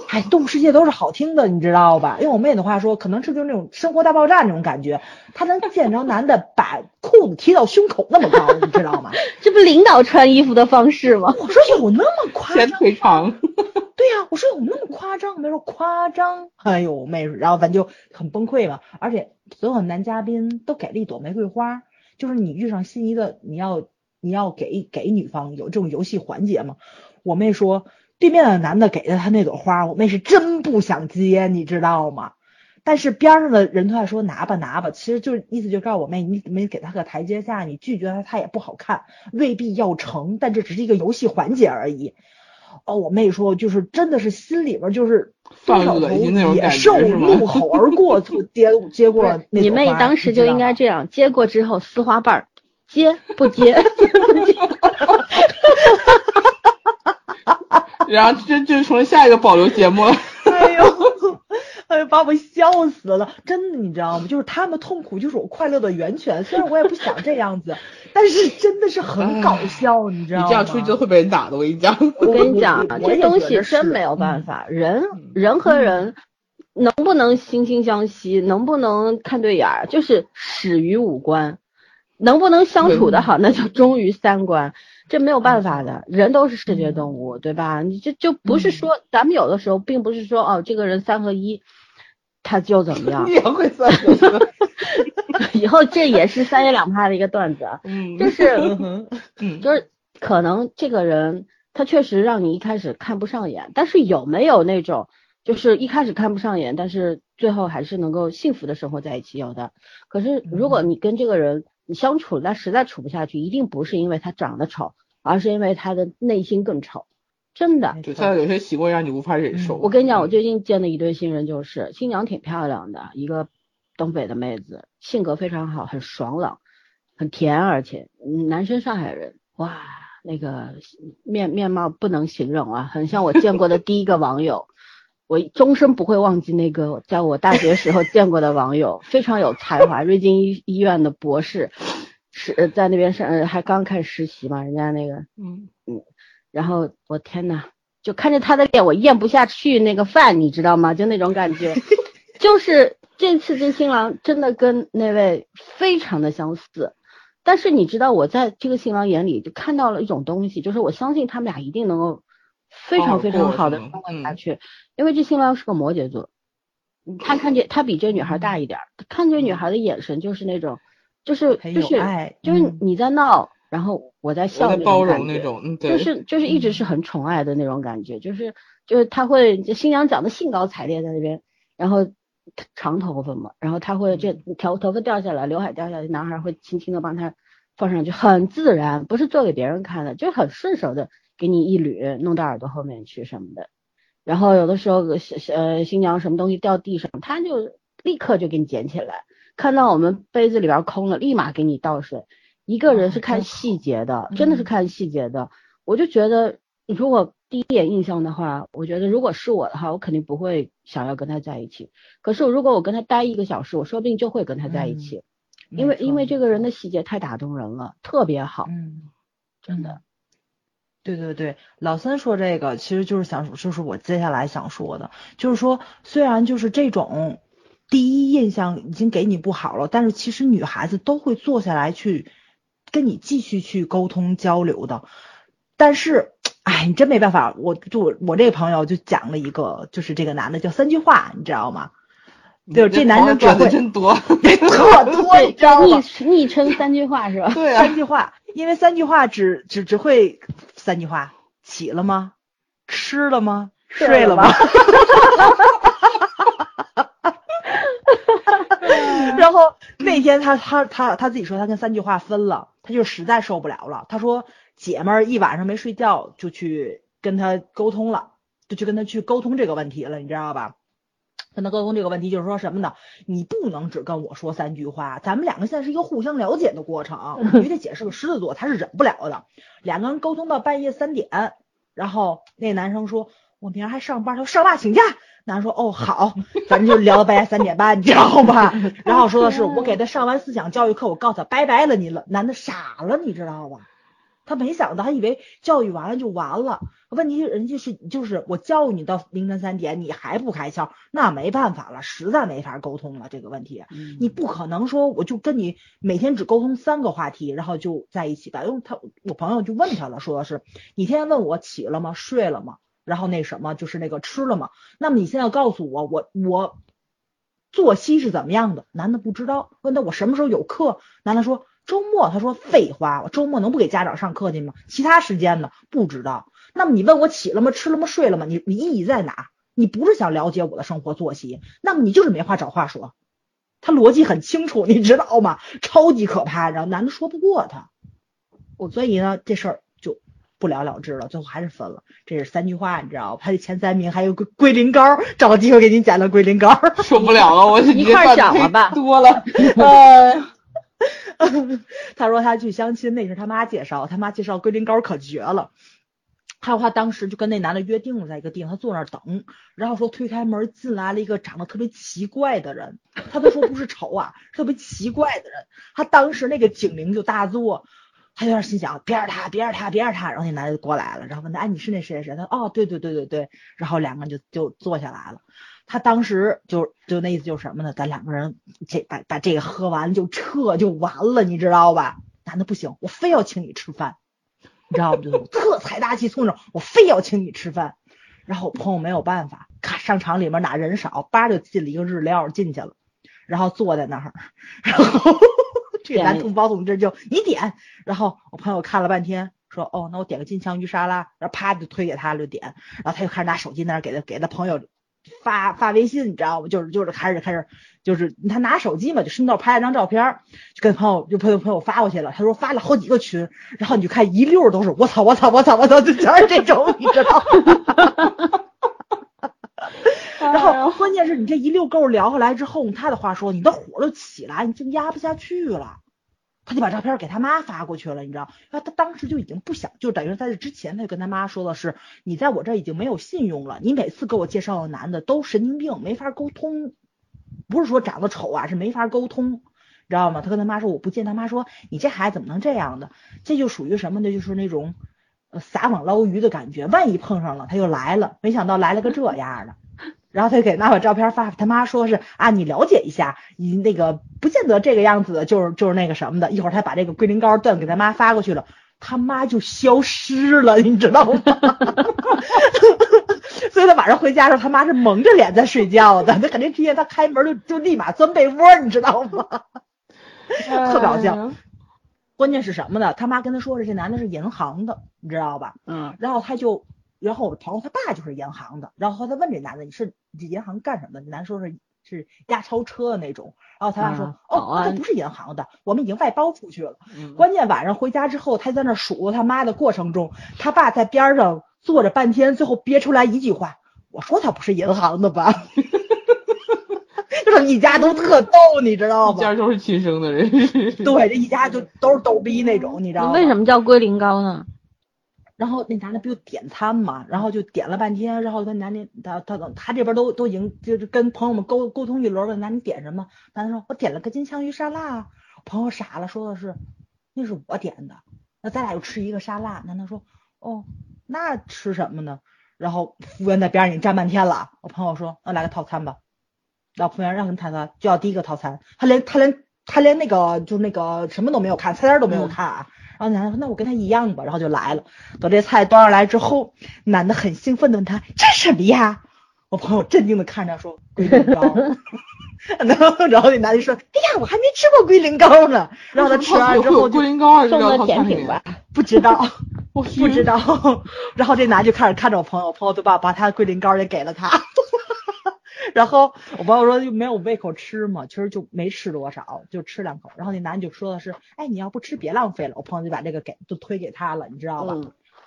哎，动物世界都是好听的，你知道吧？用我妹的话说，可能是就是那种生活大爆炸那种感觉，她能见着男的把裤子提到胸口那么高，你知道吗？(laughs) 这不领导穿衣服的方式吗？(laughs) 我说有那么夸张？(laughs) 腿长。对呀，我说有那么夸张？没说夸张。哎呦，妹，然后咱就很崩溃嘛。而且所有男嘉宾都给了一朵玫瑰花，就是你遇上心仪的，你要。你要给给女方有这种游戏环节吗？我妹说，对面的男的给了她那朵花，我妹是真不想接，你知道吗？但是边上的人都在说拿吧拿吧，其实就是意思就告诉我妹，你没给她个台阶下，你拒绝她她也不好看，未必要成，但这只是一个游戏环节而已。哦，我妹说就是真的是心里边就是多少头野兽怒吼而过，就接 (laughs) 接过你妹当时就应该这样，接过之后撕花瓣儿，接不接？接不接？然后这就成了下一个保留节目了。哎呦！哎呦，把我笑死了！真的，你知道吗？就是他们痛苦就是我快乐的源泉。虽然我也不想这样子，但是真的是很搞笑，你知道吗？你这样出去就会被人打的。我跟你讲，我跟你讲，这东西真没有办法。人人和人能不能惺惺相惜，能不能看对眼儿，就是始于五官；能不能相处的好，那就忠于三观。这没有办法的，人都是视觉动物，对吧？你这就不是说咱们有的时候并不是说哦，这个人三合一。他就怎么样？(laughs) (laughs) 以后这也是三言两拍的一个段子，嗯，就是，(laughs) 嗯，就是可能这个人他确实让你一开始看不上眼，但是有没有那种就是一开始看不上眼，但是最后还是能够幸福的生活在一起？有的。可是如果你跟这个人你相处，但实在处不下去，一定不是因为他长得丑，而是因为他的内心更丑。真的，就他有些习惯让你无法忍受。我跟你讲，我最近见的一对新人，就是新娘挺漂亮的，一个东北的妹子，性格非常好，很爽朗，很甜，而且男生上海人，哇，那个面面貌不能形容啊，很像我见过的第一个网友，我终身不会忘记那个在我大学时候 (laughs) 见过的网友，非常有才华，瑞金医医院的博士，是在那边上还刚开始实习嘛，人家那个，嗯嗯。然后我天呐，就看着他的脸，我咽不下去那个饭，你知道吗？就那种感觉，(laughs) 就是这次这新郎真的跟那位非常的相似，但是你知道我在这个新郎眼里就看到了一种东西，就是我相信他们俩一定能够非常非常好的生活下去，因为这新郎是个摩羯座，他看见他比这女孩大一点，看这女孩的眼神就是那种，就是就是就是你在闹。然后我在笑包容那种就是就是一直是很宠爱的那种感觉，就是就是他会新娘长得兴高采烈在那边，然后长头发嘛，然后他会这头头发掉下来，刘海掉下来，男孩会轻轻的帮他放上去，很自然，不是做给别人看的，就很顺手的给你一捋，弄到耳朵后面去什么的。然后有的时候呃新娘什么东西掉地上，他就立刻就给你捡起来，看到我们杯子里边空了，立马给你倒水。一个人是看细节的，真的是看细节的。我就觉得，如果第一眼印象的话，我觉得如果是我的话，我肯定不会想要跟他在一起。可是如果我跟他待一个小时，我说不定就会跟他在一起，因为因为这个人的细节太打动人了，特别好，嗯，真的。对对对，老三说这个其实就是想，就是我接下来想说的，就是说虽然就是这种第一印象已经给你不好了，但是其实女孩子都会坐下来去。跟你继续去沟通交流的，但是，哎，你真没办法，我就我这个朋友就讲了一个，就是这个男的叫三句话，你知道吗？就这男生转的真多，(laughs) 特多，(laughs) 你知道吗？昵昵称三句话是吧？对啊，三句话，因为三句话只只只会三句话，起了吗？吃了吗？睡了吗？(laughs) 然后那天他他他他自己说他跟三句话分了，他就实在受不了了。他说姐们儿一晚上没睡觉就去跟他沟通了，就去跟他去沟通这个问题了，你知道吧？跟他沟通这个问题就是说什么呢？你不能只跟我说三句话，咱们两个现在是一个互相了解的过程。(laughs) 因为这姐是个狮子座，他是忍不了的。两个人沟通到半夜三点，然后那男生说：“我明儿还上班。”他说：“上爸请假。”男生说：“哦，好，咱们就聊到半夜三点半，你知道吧？然后说的是我给他上完思想教育课，我告诉他拜拜了你了。男的傻了，你知道吧？他没想到，他以为教育完了就完了。问题人家是就是我教育你到凌晨三点，你还不开窍，那没办法了，实在没法沟通了。这个问题，你不可能说我就跟你每天只沟通三个话题，然后就在一起吧？因为他我朋友就问他了，说的是你天天问我起了吗？睡了吗？”然后那什么就是那个吃了吗？那么你现在告诉我，我我作息是怎么样的？男的不知道，问他我什么时候有课？男的说周末他说废话，我周末能不给家长上课去吗？其他时间呢？不知道。那么你问我起了吗？吃了吗？睡了吗？你你意义在哪？你不是想了解我的生活作息，那么你就是没话找话说。他逻辑很清楚，你知道吗？超级可怕，然后男的说不过他，我所以呢这事儿就不了了之了，最后还是分了。这是三句话，你知道吧？他的前三名还有个龟苓膏，找个机会给你讲了龟苓膏，受不了了，我 (laughs) 一块讲了吧，多了。(laughs) (laughs) 他说他去相亲，那是他妈介绍，他妈介绍龟苓膏可绝了。还有他当时就跟那男的约定了，在一个地方，他坐那儿等，然后说推开门进来了一个长得特别奇怪的人，他都说不是丑啊，(laughs) 特别奇怪的人。他当时那个警铃就大作，他有点心想别是他，别是他，别是他。然后那男的就过来了，然后问他，哎，你是那谁谁谁？他哦，对对对对对。然后两个人就就坐下来了。他当时就就那意思就是什么呢？咱两个人这把把这个喝完就撤就完了，你知道吧？男的不行，我非要请你吃饭。你知道不？就特财大气粗那种，我非要请你吃饭。然后我朋友没有办法，咔商场里面哪人少，叭就进了一个日料进去了，然后坐在那儿，然后 (laughs) 这男同胞同志就你点，然后我朋友看了半天，说哦，那我点个金枪鱼沙拉，然后啪就推给他就点，然后他就开始拿手机那儿给他给他朋友。发发微信，你知道吗？就是就是开始开始，就是他拿手机嘛，就顺道拍了张照片，就跟朋友就朋友朋友发过去了。他说发了好几个群，然后你就看一溜都是我操我操我操我操，就全是这种，你知道吗？(laughs) 然后关键是你这一溜够聊下来之后，用他的话说，你的火都起来，你就压不下去了。他就把照片给他妈发过去了，你知道？他他当时就已经不想，就等于在这之前，他就跟他妈说的是，你在我这已经没有信用了，你每次给我介绍的男的都神经病，没法沟通，不是说长得丑啊，是没法沟通，知道吗？他跟他妈说我不见，他妈说你这孩子怎么能这样的？这就属于什么呢？就是那种撒网捞鱼的感觉，万一碰上了他又来了，没想到来了个这样的。然后他就给妈把照片发，他妈说是啊，你了解一下，你那个不见得这个样子，就是就是那个什么的。一会儿他把这个龟苓膏段给他妈发过去了，他妈就消失了，你知道吗？(laughs) 所以他晚上回家的时候，他妈是蒙着脸在睡觉的，他肯定听见他开门就就立马钻被窝，你知道吗？(laughs) 特搞笑。关键是什么呢？他妈跟他说是这男的是银行的，你知道吧？嗯。然后他就。然后我朋友他爸就是银行的，然后他问这男的你是这银行干什么的？男说是是押钞车的那种，然后他爸说哦，他不是银行的，我们已经外包出去了。关键晚上回家之后，他在那数他妈的过程中，他爸在边上坐着半天，最后憋出来一句话：我说他不是银行的吧？(laughs) 就是一家都特逗，你知道吗？一家都是亲生的人。(laughs) 对，这一家就都是逗逼那种，你知道吗？为什么叫龟苓膏呢？然后那男的不就点餐嘛，然后就点了半天，然后跟男的他他他这边都都已经就是跟朋友们沟沟通一轮，问男的点什么，男的说我点了个金枪鱼沙拉，朋友傻了，说的是那是我点的，那咱俩就吃一个沙拉，男的说哦那吃什么呢？然后服务员在边上已经站半天了，我朋友说那来个套餐吧，然后服务员让他谈餐就要第一个套餐，他连他连他连那个就是那个什么都没有看，菜单都没有看啊。然后男的说：“那我跟他一样吧。”然后就来了。等这菜端上来之后，男的很兴奋的问他：“这是什么呀？”我朋友镇定的看着说：“龟苓膏。(laughs) ”然后，然后那男的说：“哎呀，我还没吃过龟苓膏呢。”然后他吃完之后，龟苓膏送的甜品吧？不知道，不知道。然后这男就开始看着我朋友，我朋友就把把他的龟苓膏也给了他。然后我朋友说就没有胃口吃嘛，其实就没吃多少，就吃两口。然后那男的就说的是，哎，你要不吃别浪费了。我朋友就把这个给都推给他了，你知道吧？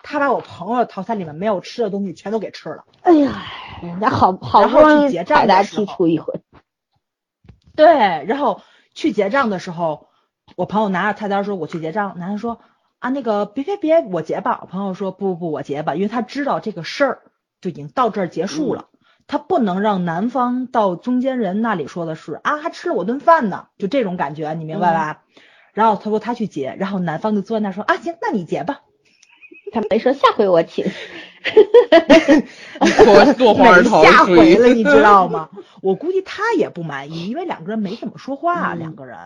他把我朋友套餐里面没有吃的东西全都给吃了。哎呀，人家好好不容易结账的时候，一回。对，然后去结账的时候，我朋友拿着菜单说：“我去结账。”男的说：“啊，那个别别别，我结吧。”我朋友说：“不不不，我结吧，因为他知道这个事儿就已经到这儿结束了。”他不能让男方到中间人那里说的是啊，还吃了我顿饭呢，就这种感觉，你明白吧？然后他说他去结，然后男方就坐在那说啊，行，那你结吧。他没说下回我请。(laughs) 我落荒而逃。下回了，(laughs) 你知道吗？我估计他也不满意，因为两个人没怎么说话，两个人。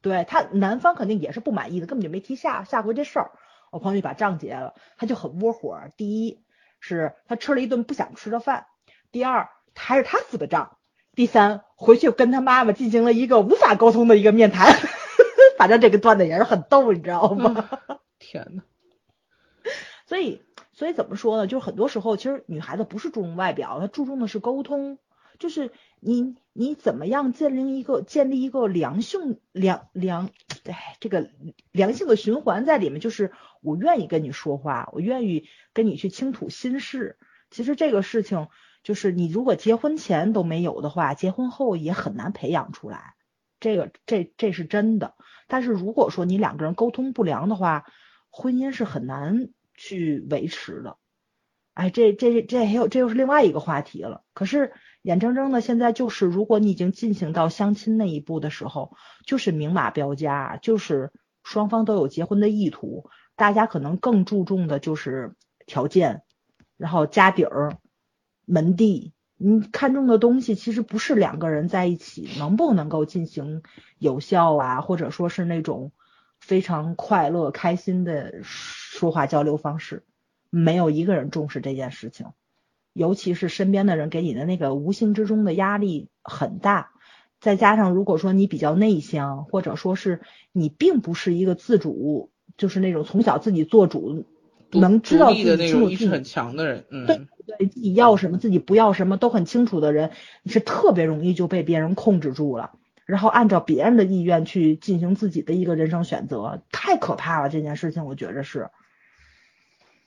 对他男方肯定也是不满意的，根本就没提下下回这事儿。我朋友就把账结了，他就很窝火。第一是他吃了一顿不想吃的饭。第二，还是他付的账。第三，回去跟他妈妈进行了一个无法沟通的一个面谈，(laughs) 反正这个段子也是很逗，你知道吗？(laughs) 天呐。(laughs) 所以，所以怎么说呢？就是很多时候，其实女孩子不是注重外表，她注重的是沟通。就是你你怎么样建立一个建立一个良性良良哎这个良性的循环在里面，就是我愿意跟你说话，我愿意跟你去倾吐心事。其实这个事情就是你如果结婚前都没有的话，结婚后也很难培养出来。这个这这是真的。但是如果说你两个人沟通不良的话，婚姻是很难去维持的。哎，这这这还有这又是另外一个话题了。可是。眼睁睁的，现在就是，如果你已经进行到相亲那一步的时候，就是明码标价，就是双方都有结婚的意图，大家可能更注重的就是条件，然后家底儿、门第，你看中的东西其实不是两个人在一起能不能够进行有效啊，或者说是那种非常快乐、开心的说话交流方式，没有一个人重视这件事情。尤其是身边的人给你的那个无形之中的压力很大，再加上如果说你比较内向，或者说是你并不是一个自主，就是那种从小自己做主，能知道自己那种意识很强的人，嗯，对对，自己要什么，自己不要什么都很清楚的人，你是特别容易就被别人控制住了，然后按照别人的意愿去进行自己的一个人生选择，太可怕了，这件事情我觉着是，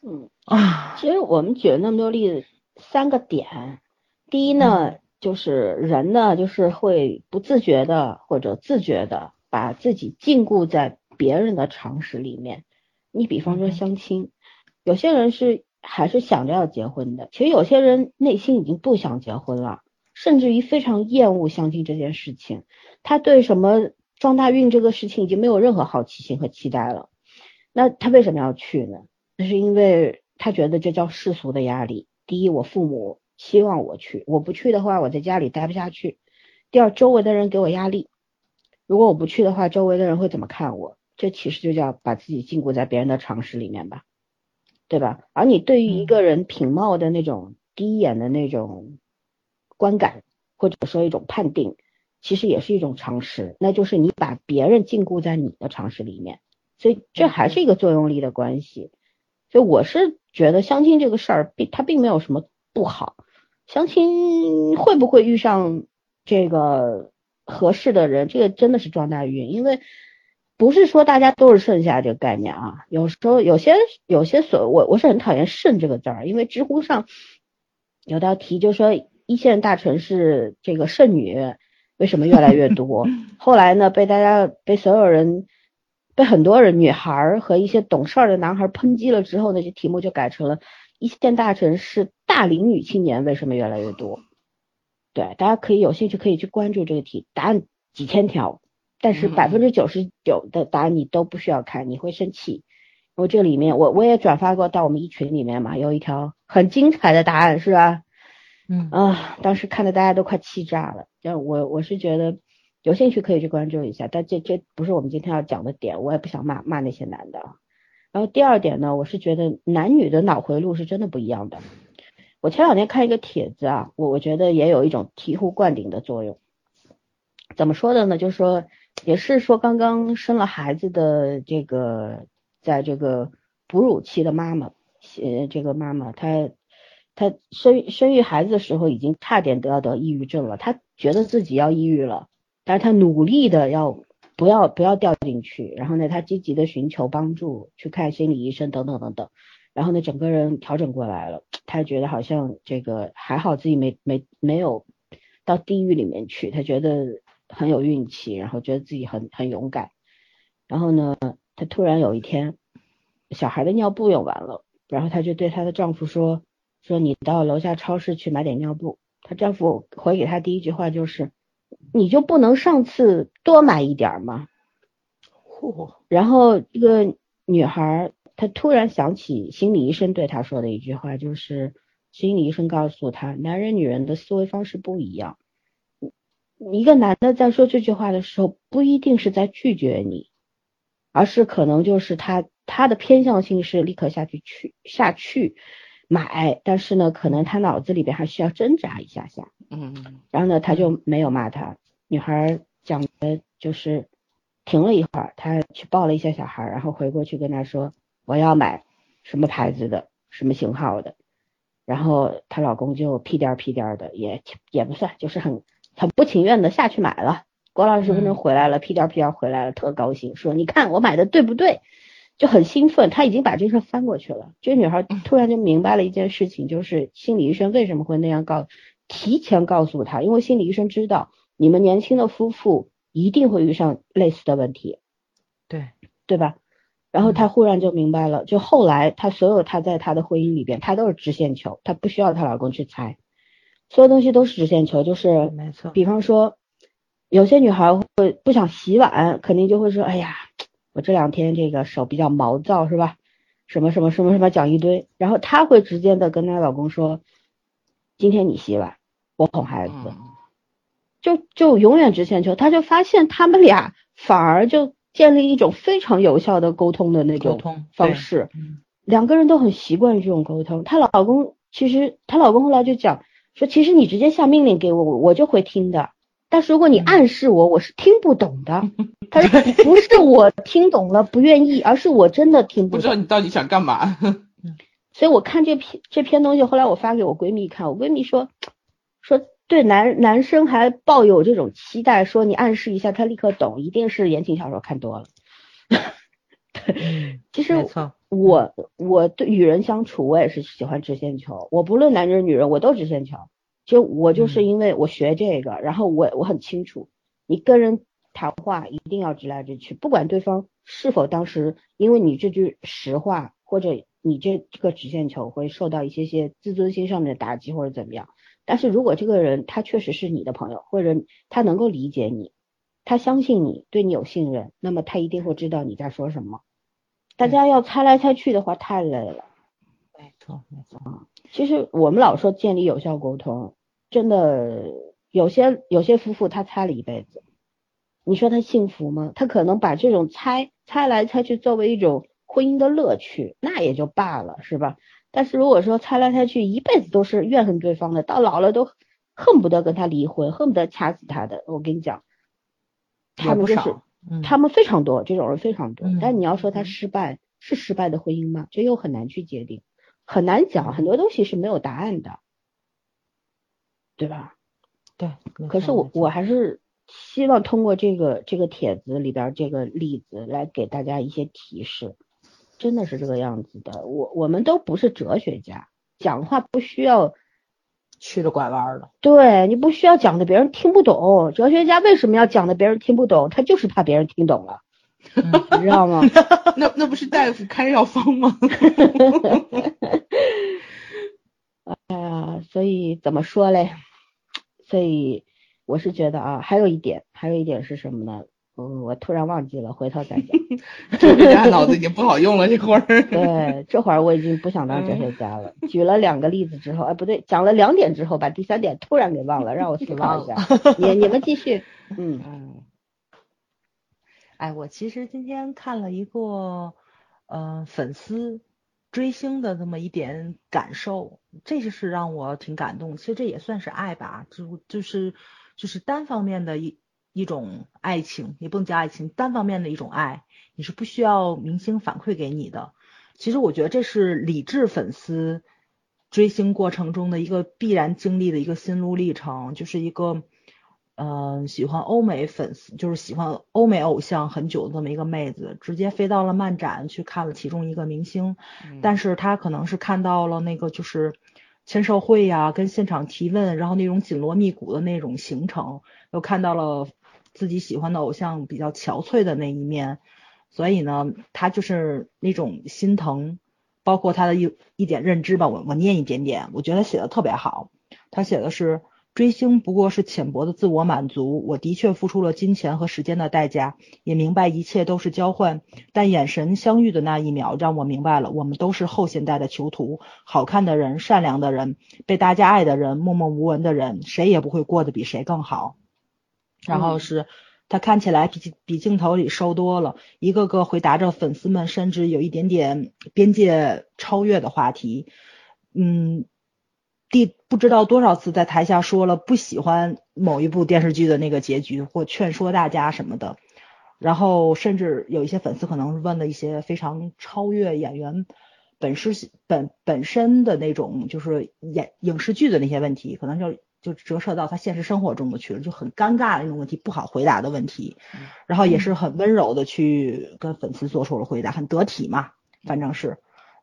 嗯。啊，其实我们举了那么多例子。三个点，第一呢，就是人呢，就是会不自觉的或者自觉的把自己禁锢在别人的常识里面。你比方说相亲，有些人是还是想着要结婚的，其实有些人内心已经不想结婚了，甚至于非常厌恶相亲这件事情。他对什么撞大运这个事情已经没有任何好奇心和期待了。那他为什么要去呢？那是因为他觉得这叫世俗的压力。第一，我父母希望我去，我不去的话，我在家里待不下去。第二，周围的人给我压力，如果我不去的话，周围的人会怎么看我？这其实就叫把自己禁锢在别人的常识里面吧，对吧？而你对于一个人品貌的那种第一眼的那种观感，或者说一种判定，其实也是一种常识，那就是你把别人禁锢在你的常识里面，所以这还是一个作用力的关系。所以我是。觉得相亲这个事儿并它并没有什么不好，相亲会不会遇上这个合适的人，这个真的是撞大运，因为不是说大家都是剩下这个概念啊，有时候有些有些所我我是很讨厌剩这个字儿，因为知乎上有道题就说一线大城市这个剩女为什么越来越多，(laughs) 后来呢被大家被所有人。被很多人、女孩和一些懂事儿的男孩抨击了之后，那些题目就改成了一线大城市大龄女青年为什么越来越多？对，大家可以有兴趣可以去关注这个题，答案几千条，但是百分之九十九的答案你都不需要看，你会生气。我这里面我我也转发过到我们一群里面嘛，有一条很精彩的答案是吧？嗯啊，当时看的大家都快气炸了。就我我是觉得。有兴趣可以去关注一下，但这这不是我们今天要讲的点，我也不想骂骂那些男的。然后第二点呢，我是觉得男女的脑回路是真的不一样的。我前两天看一个帖子啊，我我觉得也有一种醍醐灌顶的作用。怎么说的呢？就是说，也是说刚刚生了孩子的这个，在这个哺乳期的妈妈，呃，这个妈妈她她生生育孩子的时候已经差点都要得抑郁症了，她觉得自己要抑郁了。但是她努力的要不要不要掉进去，然后呢，她积极的寻求帮助，去看心理医生等等等等，然后呢，整个人调整过来了，她觉得好像这个还好自己没没没有到地狱里面去，他觉得很有运气，然后觉得自己很很勇敢，然后呢，她突然有一天，小孩的尿布用完了，然后她就对她的丈夫说说你到楼下超市去买点尿布，她丈夫回给她第一句话就是。你就不能上次多买一点吗？嚯！然后这个女孩她突然想起心理医生对她说的一句话，就是心理医生告诉她，男人女人的思维方式不一样。一个男的在说这句话的时候，不一定是在拒绝你，而是可能就是他他的偏向性是立刻下去去下去买，但是呢，可能他脑子里边还需要挣扎一下下。嗯，然后呢，他就没有骂他。女孩讲的就是，停了一会儿，他去抱了一下小孩，然后回过去跟他说：“我要买什么牌子的，什么型号的。”然后她老公就屁颠屁颠的，也也不算，就是很很不情愿的下去买了。过了二十分钟回来了，屁颠屁颠回来了，特高兴，说：“你看我买的对不对？”就很兴奋，他已经把这事翻过去了。这女孩突然就明白了一件事情，就是心理医生为什么会那样告，提前告诉她，因为心理医生知道你们年轻的夫妇。一定会遇上类似的问题，对对吧？然后她忽然就明白了，就后来她所有她在她的婚姻里边，她都是直线球，她不需要她老公去猜，所有东西都是直线球，就是没错。比方说，有些女孩会不想洗碗，肯定就会说，哎呀，我这两天这个手比较毛躁，是吧？什么什么什么什么讲一堆，然后她会直接的跟她老公说，今天你洗碗，我哄孩子。就就永远直线球，她就发现他们俩反而就建立一种非常有效的沟通的那种方式，两个人都很习惯这种沟通。她老公其实她老公后来就讲说，其实你直接下命令给我，我就会听的。但是如果你暗示我，我是听不懂的。(laughs) 他说不是我听懂了不愿意，而是我真的听不懂。不知道你到底想干嘛。(laughs) 所以我看这篇这篇东西，后来我发给我闺蜜看，我闺蜜说说。对男男生还抱有这种期待，说你暗示一下他立刻懂，一定是言情小说看多了。(laughs) 其实我我对与人相处，我也是喜欢直线球。我不论男人女人，我都直线球。就我就是因为我学这个，然后我我很清楚，你跟人谈话一定要直来直去，不管对方是否当时因为你这句实话或者你这这个直线球会受到一些些自尊心上面的打击或者怎么样。但是如果这个人他确实是你的朋友，或者他能够理解你，他相信你，对你有信任，那么他一定会知道你在说什么。大家要猜来猜去的话，太累了。没错，没错。其实我们老说建立有效沟通，真的有些有些夫妇他猜了一辈子，你说他幸福吗？他可能把这种猜猜来猜去作为一种婚姻的乐趣，那也就罢了，是吧？但是如果说猜来猜去一辈子都是怨恨对方的，到老了都恨不得跟他离婚，恨不得掐死他的，我跟你讲，他们就是他们非常多，这种人非常多。但你要说他失败是失败的婚姻吗？这又很难去界定，很难讲，很多东西是没有答案的，对吧？对。可是我我还是希望通过这个这个帖子里边这个例子来给大家一些提示。真的是这个样子的，我我们都不是哲学家，讲话不需要曲着拐弯的。对你不需要讲的别人听不懂，哲学家为什么要讲的别人听不懂？他就是怕别人听懂了，你知道吗？(laughs) 那那不是大夫开药方吗？(laughs) 哎呀，所以怎么说嘞？所以我是觉得啊，还有一点，还有一点是什么呢？嗯，我突然忘记了，回头再讲。(laughs) 哲学家脑子已经不好用了，这会儿。对，这会儿我已经不想当哲学家了。举了两个例子之后，哎，不对，讲了两点之后，把第三点突然给忘了，让我失望一下。你你们继续。(laughs) 嗯嗯。哎，我其实今天看了一个，呃，粉丝追星的这么一点感受，这就是让我挺感动。其实这也算是爱吧，就就是就是单方面的一。一种爱情也不能叫爱情，单方面的一种爱，你是不需要明星反馈给你的。其实我觉得这是理智粉丝追星过程中的一个必然经历的一个心路历程，就是一个嗯喜欢欧美粉丝，就是喜欢欧美偶像很久的这么一个妹子，直接飞到了漫展去看了其中一个明星，但是她可能是看到了那个就是签售会呀，跟现场提问，然后那种紧锣密鼓的那种行程，又看到了。自己喜欢的偶像比较憔悴的那一面，所以呢，他就是那种心疼，包括他的一一点认知吧。我我念一点点，我觉得写的特别好。他写的是追星不过是浅薄的自我满足，我的确付出了金钱和时间的代价，也明白一切都是交换。但眼神相遇的那一秒，让我明白了，我们都是后现代的囚徒。好看的人，善良的人，被大家爱的人，默默无闻的人，谁也不会过得比谁更好。然后是他看起来比比镜头里瘦多了，一个个回答着粉丝们甚至有一点点边界超越的话题。嗯，第不知道多少次在台下说了不喜欢某一部电视剧的那个结局，或劝说大家什么的。然后甚至有一些粉丝可能问了一些非常超越演员本身本本身的那种就是演影视剧的那些问题，可能就就折射到他现实生活中的去了，就很尴尬的那种问题，不好回答的问题，然后也是很温柔的去跟粉丝做出了回答，很得体嘛，反正是。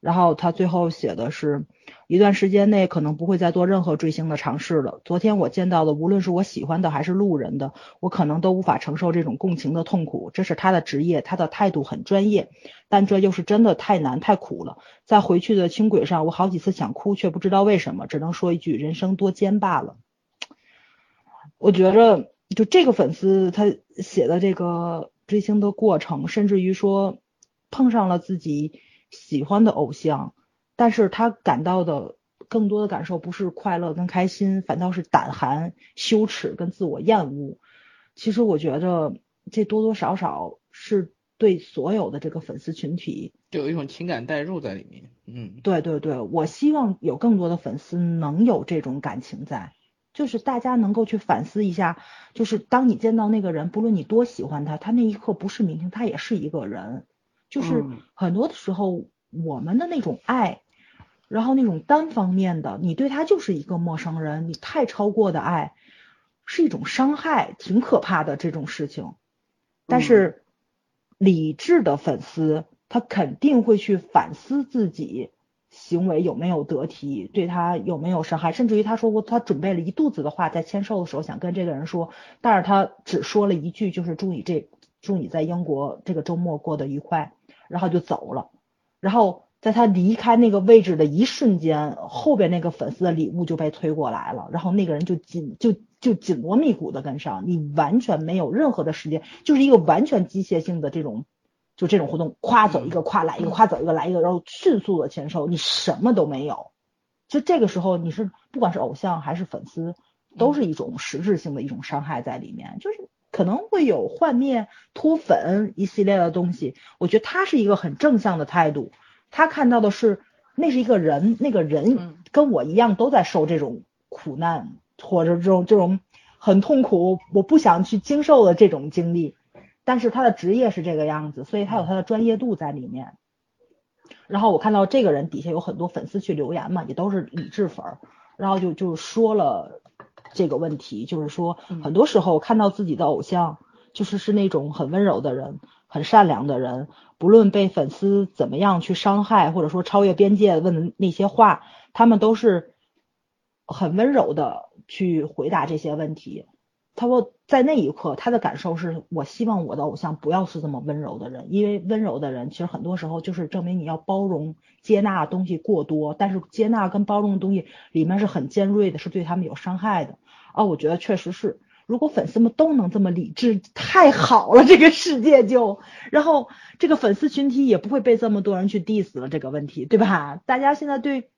然后他最后写的是，一段时间内可能不会再做任何追星的尝试了。昨天我见到的，无论是我喜欢的还是路人的，我可能都无法承受这种共情的痛苦。这是他的职业，他的态度很专业，但这又是真的太难太苦了。在回去的轻轨上，我好几次想哭，却不知道为什么，只能说一句：人生多艰罢了。我觉着，就这个粉丝他写的这个追星的过程，甚至于说碰上了自己。喜欢的偶像，但是他感到的更多的感受不是快乐跟开心，反倒是胆寒、羞耻跟自我厌恶。其实我觉得这多多少少是对所有的这个粉丝群体，就有一种情感代入在里面。嗯，对对对，我希望有更多的粉丝能有这种感情在，就是大家能够去反思一下，就是当你见到那个人，不论你多喜欢他，他那一刻不是明星，他也是一个人。就是很多的时候，我们的那种爱，然后那种单方面的，你对他就是一个陌生人，你太超过的爱，是一种伤害，挺可怕的这种事情。但是理智的粉丝，他肯定会去反思自己行为有没有得体，对他有没有伤害，甚至于他说过，他准备了一肚子的话在签售的时候想跟这个人说，但是他只说了一句，就是祝你这祝你在英国这个周末过得愉快。然后就走了，然后在他离开那个位置的一瞬间，后边那个粉丝的礼物就被推过来了，然后那个人就紧就就紧锣密鼓的跟上，你完全没有任何的时间，就是一个完全机械性的这种就这种活动，夸走一个，夸来一个，夸走一个来一个，然后迅速的签收，你什么都没有，就这个时候你是不管是偶像还是粉丝，都是一种实质性的一种伤害在里面，就是。可能会有幻灭、脱粉一系列的东西，我觉得他是一个很正向的态度。他看到的是，那是一个人，那个人跟我一样都在受这种苦难，或者这种这种很痛苦，我不想去经受的这种经历。但是他的职业是这个样子，所以他有他的专业度在里面。然后我看到这个人底下有很多粉丝去留言嘛，也都是理智粉，然后就就说了。这个问题就是说，很多时候看到自己的偶像，就是是那种很温柔的人，很善良的人，不论被粉丝怎么样去伤害，或者说超越边界问的那些话，他们都是很温柔的去回答这些问题。他说，在那一刻，他的感受是我希望我的偶像不要是这么温柔的人，因为温柔的人其实很多时候就是证明你要包容、接纳东西过多，但是接纳跟包容的东西里面是很尖锐的，是对他们有伤害的。啊，我觉得确实是，如果粉丝们都能这么理智，太好了，这个世界就，然后这个粉丝群体也不会被这么多人去 diss 了，这个问题，对吧？大家现在对，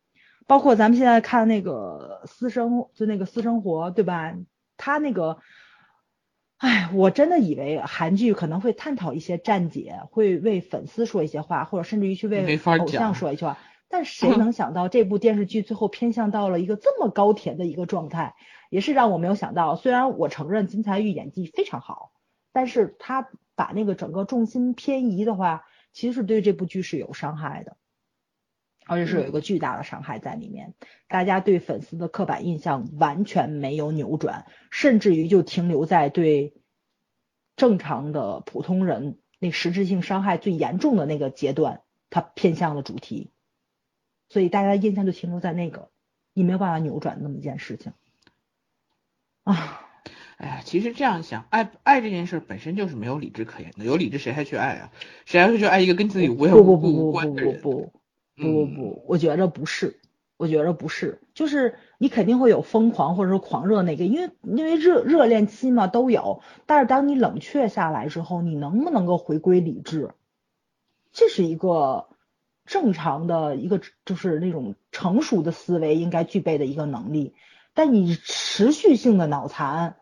包括咱们现在看那个私生，就那个私生活，对吧？他那个，哎，我真的以为韩剧可能会探讨一些站姐，会为粉丝说一些话，或者甚至于去为偶像说一句话，但谁能想到这部电视剧最后偏向到了一个这么高甜的一个状态？也是让我没有想到，虽然我承认金财玉演技非常好，但是他把那个整个重心偏移的话，其实对这部剧是有伤害的，而且是有一个巨大的伤害在里面。大家对粉丝的刻板印象完全没有扭转，甚至于就停留在对正常的普通人那实质性伤害最严重的那个阶段，它偏向了主题，所以大家的印象就停留在那个，你没有办法扭转那么一件事情。啊，哎呀，其实这样想，爱爱这件事本身就是没有理智可言的，有理智谁还去爱啊？谁还会去爱一个跟自己无缘无故无关的人？不不不不不不不，我觉着不是，我觉着不是，就是你肯定会有疯狂或者说狂热那个，因为因为热热恋期嘛都有，但是当你冷却下来之后，你能不能够回归理智？这是一个正常的一个就是那种成熟的思维应该具备的一个能力。但你持续性的脑残，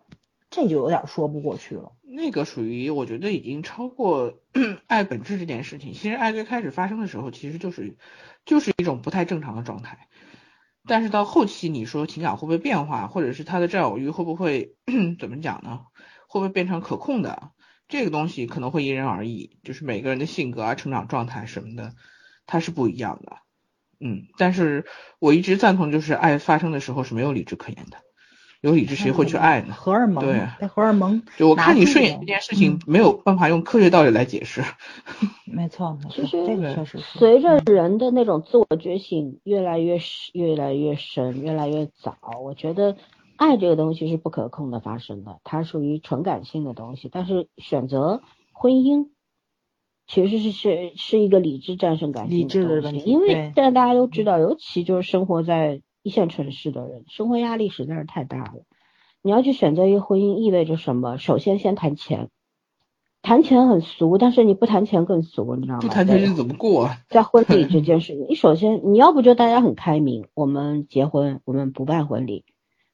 这就有点说不过去了。那个属于我觉得已经超过 (clears throat) 爱本质这件事情。其实爱最开始发生的时候，其实就是就是一种不太正常的状态。但是到后期，你说情感会不会变化，或者是他的占有欲会不会 (clears throat) 怎么讲呢？会不会变成可控的？这个东西可能会因人而异，就是每个人的性格啊、成长状态什么的，它是不一样的。嗯，但是我一直赞同，就是爱发生的时候是没有理智可言的，有理智谁会去爱呢？荷尔蒙，对，被荷尔蒙。就我看你顺眼这件事情，没有办法用科学道理来解释。(laughs) 没错，其实这个确实是。随着人的那种自我觉醒越来越越来越深、越来越早，我觉得爱这个东西是不可控的发生的，它属于纯感性的东西。但是选择婚姻。其实是是是一个理智战胜感性的东西，因为现在大家都知道，尤其就是生活在一线城市的人，生活压力实在是太大了。你要去选择一个婚姻，意味着什么？首先先谈钱，谈钱很俗，但是你不谈钱更俗，你知道吗？不谈钱你怎么过？在婚礼这 (laughs) 件事情，你首先你要不就大家很开明，我们结婚，我们不办婚礼，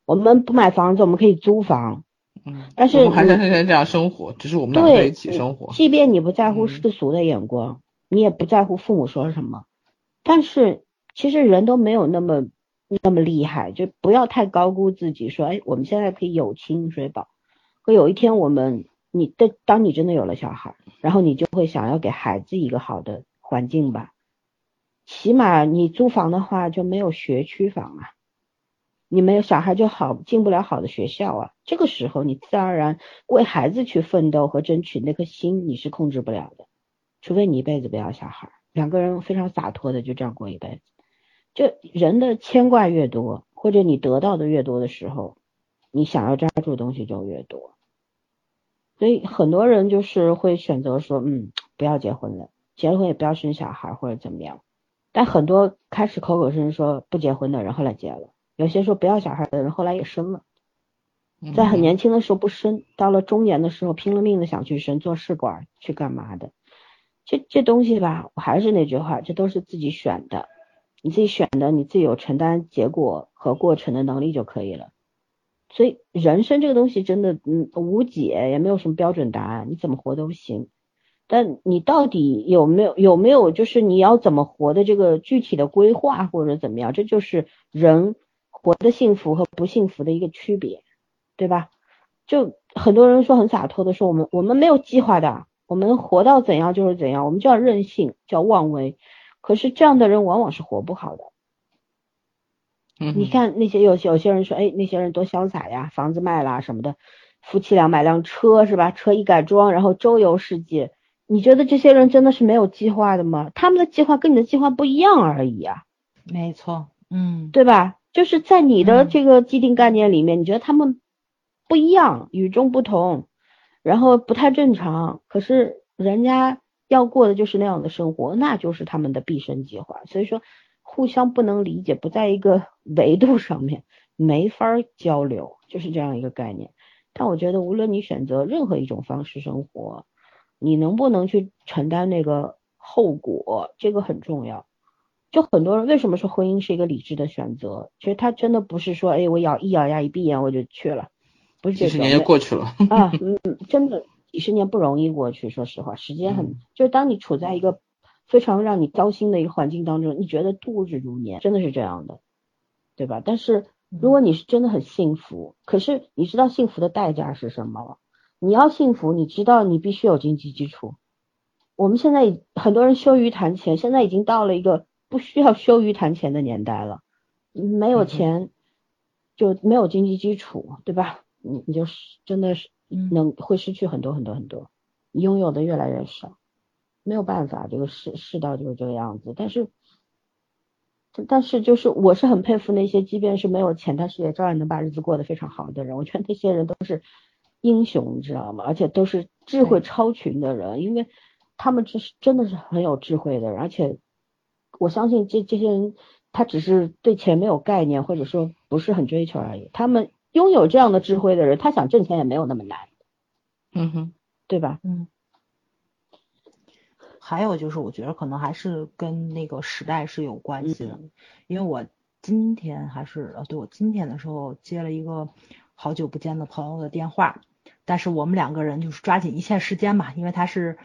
我们不买房子，我们可以租房。嗯，但是我们还是天天这样生活，只是我们俩在一起生活。即便你不在乎世俗的眼光，你也不在乎父母说什么，但是其实人都没有那么那么厉害，就不要太高估自己。说，哎，我们现在可以有清水宝，可有一天我们，你的当你真的有了小孩，然后你就会想要给孩子一个好的环境吧，起码你租房的话就没有学区房啊。你没有小孩就好进不了好的学校啊，这个时候你自然而然为孩子去奋斗和争取那颗心你是控制不了的，除非你一辈子不要小孩，两个人非常洒脱的就这样过一辈子。就人的牵挂越多，或者你得到的越多的时候，你想要抓住的东西就越多。所以很多人就是会选择说，嗯，不要结婚了，结了婚也不要生小孩或者怎么样。但很多开始口口声声说不结婚的人后来结了。有些说不要小孩的人，后来也生了，在很年轻的时候不生，到了中年的时候拼了命的想去生，做试管去干嘛的？这这东西吧，我还是那句话，这都是自己选的，你自己选的，你自己有承担结果和过程的能力就可以了。所以人生这个东西真的，嗯，无解，也没有什么标准答案，你怎么活都行。但你到底有没有有没有就是你要怎么活的这个具体的规划或者怎么样？这就是人。活的幸福和不幸福的一个区别，对吧？就很多人说很洒脱的说，我们我们没有计划的，我们活到怎样就是怎样，我们就要任性，叫妄为。可是这样的人往往是活不好的。嗯，你看那些有有些人说，哎，那些人多潇洒呀，房子卖了什么的，夫妻俩买辆车是吧？车一改装，然后周游世界。你觉得这些人真的是没有计划的吗？他们的计划跟你的计划不一样而已啊。没错，嗯，对吧？就是在你的这个既定概念里面，你觉得他们不一样，与众不同，然后不太正常。可是人家要过的就是那样的生活，那就是他们的毕生计划。所以说，互相不能理解，不在一个 (laughs) 维度上面，没法交流，就是这样一个概念。但我觉得，无论你选择任何一种方式生活，你能不能去承担那个后果，这个很重要。就很多人为什么说婚姻是一个理智的选择？其实他真的不是说，哎，我咬一咬牙一闭眼我就去了，不是几十年就过去了啊，(laughs) 嗯，真的几十年不容易过去。说实话，时间很，就是当你处在一个非常让你糟心的一个环境当中，你觉得度日如年，真的是这样的，对吧？但是如果你是真的很幸福，可是你知道幸福的代价是什么？你要幸福，你知道你必须有经济基础。我们现在很多人羞于谈钱，现在已经到了一个。不需要羞于谈钱的年代了，没有钱就没有经济基础，对吧？你你就是真的是能会失去很多很多很多，拥有的越来越少，没有办法，这个世世道就是这个样子。但是，但是就是我是很佩服那些即便是没有钱，但是也照样能把日子过得非常好的人。我觉得那些人都是英雄，你知道吗？而且都是智慧超群的人，因为他们这是真的是很有智慧的人，而且。我相信这这些人，他只是对钱没有概念，或者说不是很追求而已。他们拥有这样的智慧的人，他想挣钱也没有那么难。嗯哼，对吧？嗯。还有就是，我觉得可能还是跟那个时代是有关系的。因为我今天还是呃，对我今天的时候接了一个好久不见的朋友的电话，但是我们两个人就是抓紧一切时间嘛，因为他是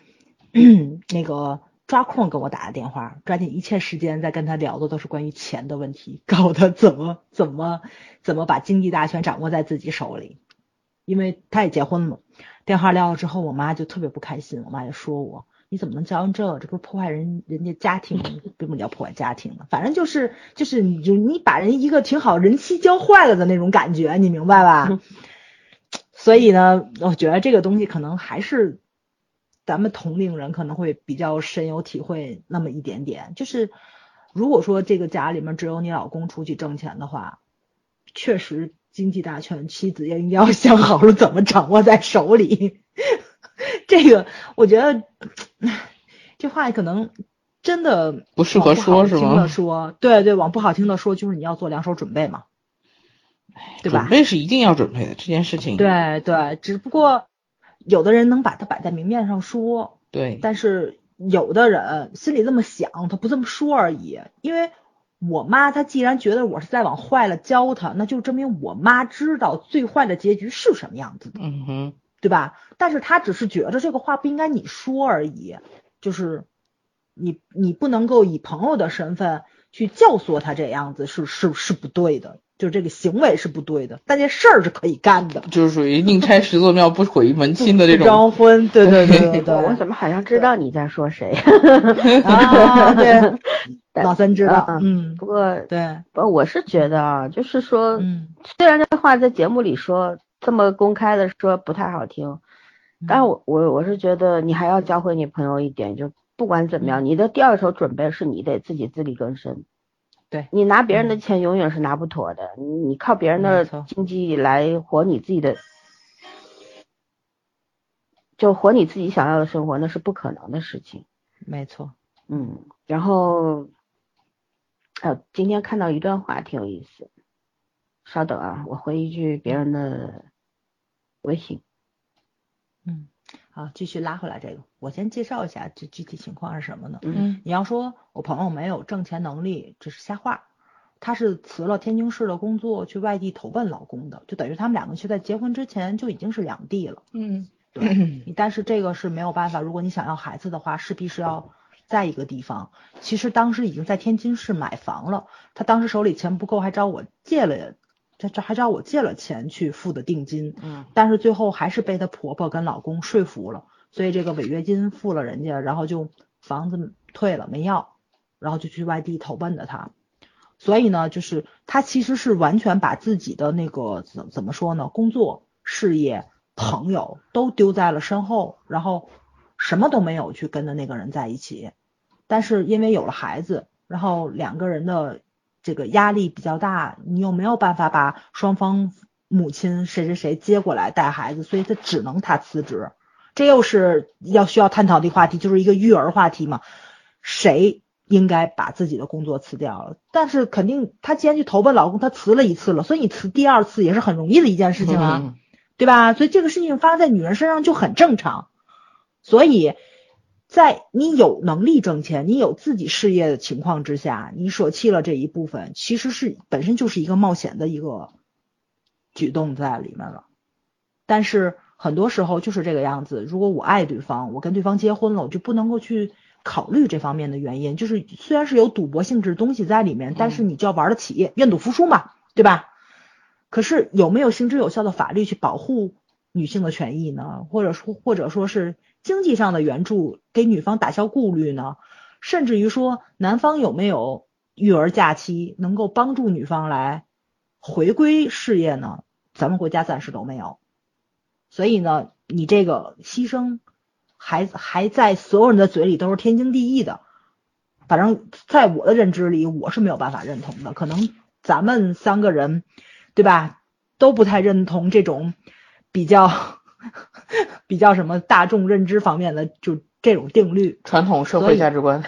(clears throat) 那个。抓空给我打个电话，抓紧一切时间在跟他聊的都是关于钱的问题，(laughs) 搞得怎么怎么怎么把经济大权掌握在自己手里。因为他也结婚了。电话撂了之后，我妈就特别不开心，我妈就说我。你怎么能教人这？这不是破坏人人家家庭？为什么叫破坏家庭呢？反正就是就是你就你把人一个挺好人妻教坏了的那种感觉，你明白吧？(laughs) 所以呢，我觉得这个东西可能还是咱们同龄人可能会比较深有体会那么一点点。就是如果说这个家里面只有你老公出去挣钱的话，确实经济大权妻子也应该要想好了怎么掌握在手里。(laughs) 这个我觉得这话可能真的不适合说，是吗？说对对，往不好听的说，就是你要做两手准备嘛，对吧？准备是一定要准备的这件事情。对对，只不过有的人能把它摆在明面上说，对，但是有的人心里这么想，他不这么说而已。因为我妈她既然觉得我是在往坏了教她，那就证明我妈知道最坏的结局是什么样子的。嗯哼。对吧？但是她只是觉得这个话不应该你说而已，就是你你不能够以朋友的身份去教唆他这样子是是是不对的，就这个行为是不对的，但这事儿是可以干的，就是属于宁拆十座庙不毁一门亲的这种。张婚，对对对对。(laughs) 我怎么好像知道你在说谁？(laughs) 啊，对，(laughs) 老三知道。嗯，不过对，不，我是觉得啊，就是说，虽然这话在节目里说。这么公开的说不太好听，但我我我是觉得你还要教会你朋友一点，就不管怎么样，你的第二手准备是你得自己自力更生。对。你拿别人的钱永远是拿不妥的，你靠别人的经济来活你自己的，就活你自己想要的生活，那是不可能的事情。没错，嗯，然后，呃，今天看到一段话挺有意思，稍等啊，我回一句别人的。微信，嗯，好，继续拉回来这个，我先介绍一下这具体情况是什么呢？嗯，你要说我朋友没有挣钱能力，这是瞎话。她是辞了天津市的工作，去外地投奔老公的，就等于他们两个是在结婚之前就已经是两地了。嗯，对，但是这个是没有办法，如果你想要孩子的话，势必是要在一个地方。其实当时已经在天津市买房了，她当时手里钱不够，还找我借了。在这还找我借了钱去付的定金，嗯，但是最后还是被她婆婆跟老公说服了，所以这个违约金付了人家，然后就房子退了没要，然后就去外地投奔的他，所以呢，就是他其实是完全把自己的那个怎怎么说呢，工作、事业、朋友都丢在了身后，然后什么都没有去跟的那个人在一起，但是因为有了孩子，然后两个人的。这个压力比较大，你又没有办法把双方母亲谁谁谁接过来带孩子，所以他只能他辞职。这又是要需要探讨的话题，就是一个育儿话题嘛。谁应该把自己的工作辞掉了？但是肯定她既然去投奔老公，她辞了一次了，所以你辞第二次也是很容易的一件事情啊，对吧？所以这个事情发生在女人身上就很正常。所以。在你有能力挣钱、你有自己事业的情况之下，你舍弃了这一部分，其实是本身就是一个冒险的一个举动在里面了。但是很多时候就是这个样子。如果我爱对方，我跟对方结婚了，我就不能够去考虑这方面的原因。就是虽然是有赌博性质东西在里面，但是你就要玩得起，愿赌服输嘛，对吧？可是有没有行之有效的法律去保护女性的权益呢？或者说，或者说是？经济上的援助给女方打消顾虑呢，甚至于说男方有没有育儿假期能够帮助女方来回归事业呢？咱们国家暂时都没有，所以呢，你这个牺牲还还在所有人的嘴里都是天经地义的，反正在我的认知里我是没有办法认同的，可能咱们三个人对吧都不太认同这种比较。(laughs) 比较什么大众认知方面的，就这种定律，传统社会价值观。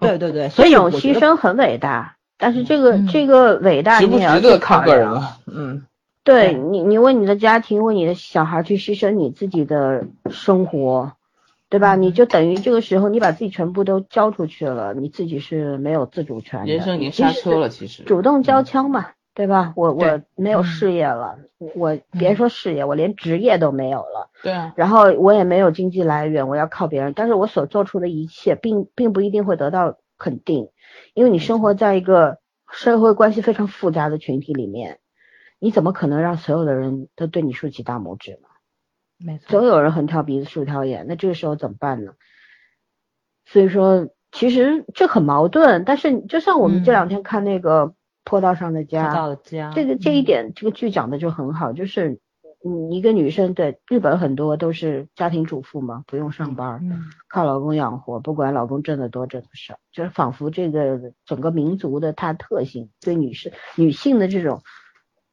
对对对，(laughs) 这种牺牲很伟大，但是这个这个伟大值不值得看个人了。嗯，对你，你为你的家庭，为你的小孩去牺牲你自己的生活，对吧？你就等于这个时候你把自己全部都交出去了，你自己是没有自主权的。人生已经刹车了，其实主动交枪嘛。对吧？我我没有事业了，我别说事业，我连职业都没有了。对啊。然后我也没有经济来源，我要靠别人。但是我所做出的一切，并并不一定会得到肯定，因为你生活在一个社会关系非常复杂的群体里面，你怎么可能让所有的人都对你竖起大拇指呢？没错，总有人横挑鼻子竖挑眼，那这个时候怎么办呢？所以说，其实这很矛盾。但是就像我们这两天看那个坡道上的家，这个这一点，这个剧讲的就很好，就是嗯，一个女生对日本很多都是家庭主妇嘛，不用上班，靠老公养活，不管老公挣得多挣得少，就是仿佛这个整个民族的它特性对女士女性的这种。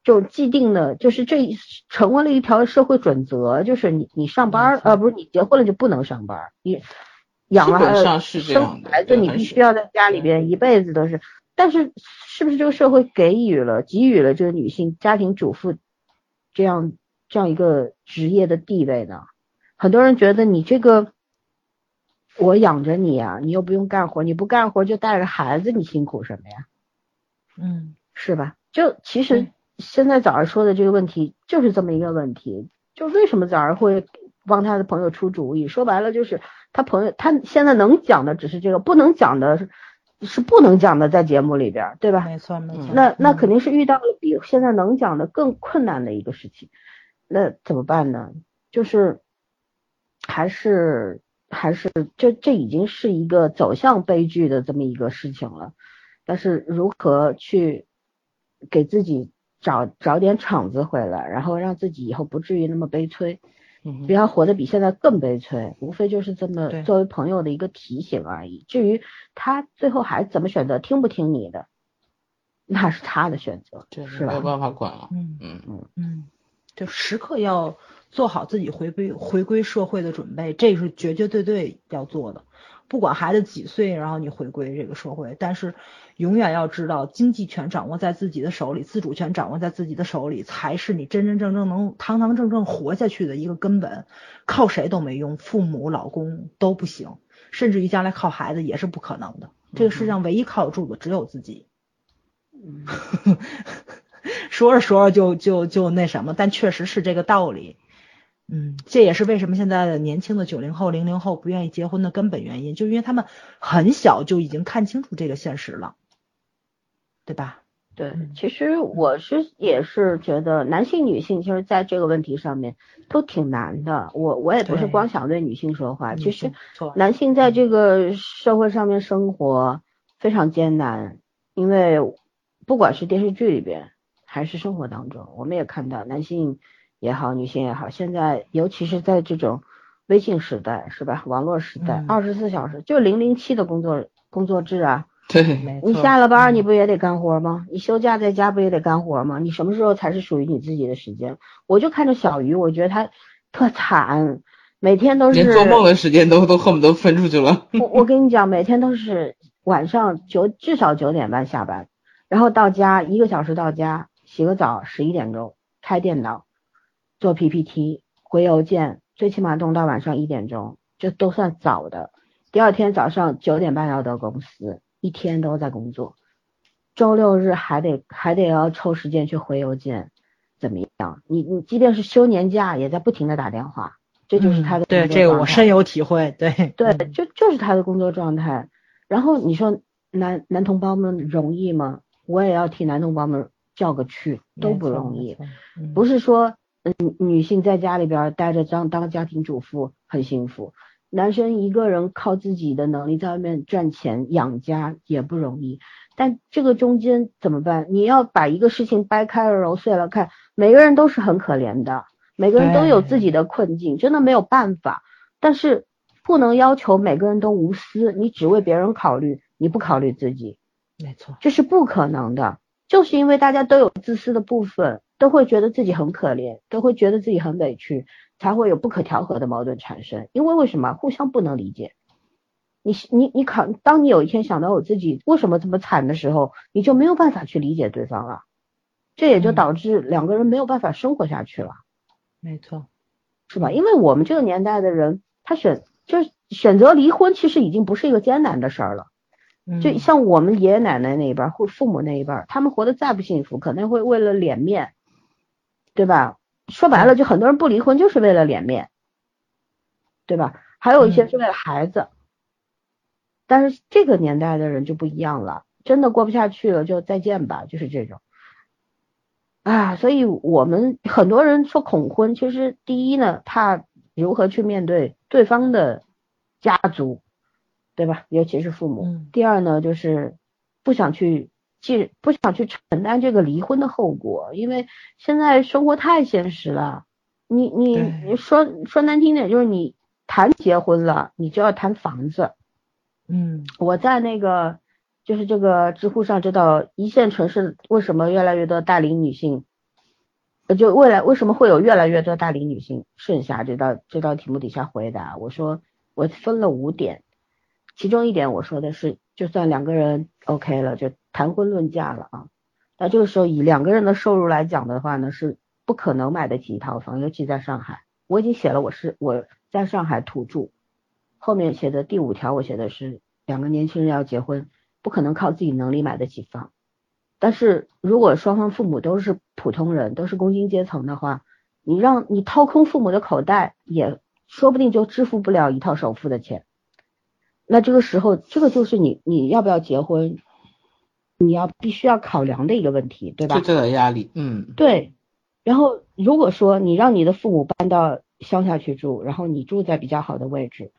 就既定的，就是这成为了一条社会准则，就是你你上班呃不是你结婚了就不能上班，你养了生孩子你必须要在家里边一辈子都是，但是是不是这个社会给予了给予了这个女性家庭主妇这样这样一个职业的地位呢？很多人觉得你这个我养着你啊，你又不用干活，你不干活就带着孩子，你辛苦什么呀？嗯，是吧？就其实。现在早上说的这个问题就是这么一个问题，就为什么早上会帮他的朋友出主意？说白了就是他朋友他现在能讲的只是这个，不能讲的是是不能讲的，在节目里边，对吧？没错没错。那那肯定是遇到了比现在能讲的更困难的一个事情，那怎么办呢？就是还是还是这这已经是一个走向悲剧的这么一个事情了，但是如何去给自己？找找点场子回来，然后让自己以后不至于那么悲催，不要活得比现在更悲催。无非就是这么作为朋友的一个提醒而已。至于他最后还怎么选择，听不听你的，那是他的选择，是吧？没有办法管了。嗯嗯嗯嗯，就时刻要做好自己回归回归社会的准备，这是绝绝对对要做的。不管孩子几岁，然后你回归这个社会，但是永远要知道，经济权掌握在自己的手里，自主权掌握在自己的手里，才是你真真正正能堂堂正正活下去的一个根本。靠谁都没用，父母、老公都不行，甚至于将来靠孩子也是不可能的。这个世上唯一靠得住的只有自己。(laughs) 说着说着就就就那什么，但确实是这个道理。嗯，这也是为什么现在的年轻的九零后、零零后不愿意结婚的根本原因，就因为他们很小就已经看清楚这个现实了，对吧？对，其实我是也是觉得男性、女性其实在这个问题上面都挺难的。我我也不是光想对女性说话，其实男性在这个社会上面生活非常艰难，因为不管是电视剧里边还是生活当中，我们也看到男性。也好，女性也好，现在尤其是在这种微信时代，是吧？网络时代，二十四小时就零零七的工作工作制啊。对，你下了班你不也得干活吗？你休假在家不也得干活吗？你什么时候才是属于你自己的时间？我就看着小鱼，我觉得他特惨，每天都是连做梦的时间都 (laughs) 都恨不得分出去了。我我跟你讲，每天都是晚上九至少九点半下班，然后到家一个小时到家，洗个澡，十一点钟开电脑。做 PPT 回邮件，最起码弄到晚上一点钟，这都算早的。第二天早上九点半要到公司，一天都在工作。周六日还得还得要抽时间去回邮件，怎么样？你你即便是休年假，也在不停的打电话，这就是他的对这个我深有体会。对对，就就是他的工作状态。然后你说男男同胞们容易吗？我也要替男同胞们叫个去，都不容易。不是说。嗯，女性在家里边待着当当家庭主妇很幸福，男生一个人靠自己的能力在外面赚钱养家也不容易。但这个中间怎么办？你要把一个事情掰开了揉碎了看，每个人都是很可怜的，每个人都有自己的困境，真的没有办法。但是不能要求每个人都无私，你只为别人考虑，你不考虑自己，没错，这是不可能的。就是因为大家都有自私的部分。都会觉得自己很可怜，都会觉得自己很委屈，才会有不可调和的矛盾产生。因为为什么互相不能理解？你你你考，当你有一天想到我自己为什么这么惨的时候，你就没有办法去理解对方了，这也就导致两个人没有办法生活下去了。没错，是吧？因为我们这个年代的人，他选就是选择离婚，其实已经不是一个艰难的事儿了。就像我们爷爷奶奶那一辈或父母那一辈，他们活得再不幸福，可能会为了脸面。对吧？说白了，就很多人不离婚就是为了脸面，对吧？还有一些是为了孩子，但是这个年代的人就不一样了，真的过不下去了就再见吧，就是这种。啊，所以我们很多人说恐婚，其实第一呢，怕如何去面对对方的家族，对吧？尤其是父母。第二呢，就是不想去既不想去承担这个离婚的后果，因为现在生活太现实了。你你你说说难听点，就是你谈结婚了，你就要谈房子。嗯，我在那个。就是这个知乎上知道一线城市为什么越来越多大龄女性，呃，就未来为什么会有越来越多大龄女性剩下？这道这道题目底下回答我说我分了五点，其中一点我说的是，就算两个人 OK 了，就谈婚论嫁了啊，那这个时候以两个人的收入来讲的话呢，是不可能买得起一套房，尤其在上海。我已经写了我是我在上海土著，后面写的第五条我写的是两个年轻人要结婚。不可能靠自己能力买得起房，但是如果双方父母都是普通人，都是工薪阶层的话，你让你掏空父母的口袋，也说不定就支付不了一套首付的钱。那这个时候，这个就是你你要不要结婚，你要必须要考量的一个问题，对吧？就这个压力，嗯，对。然后如果说你让你的父母搬到乡下去住，然后你住在比较好的位置，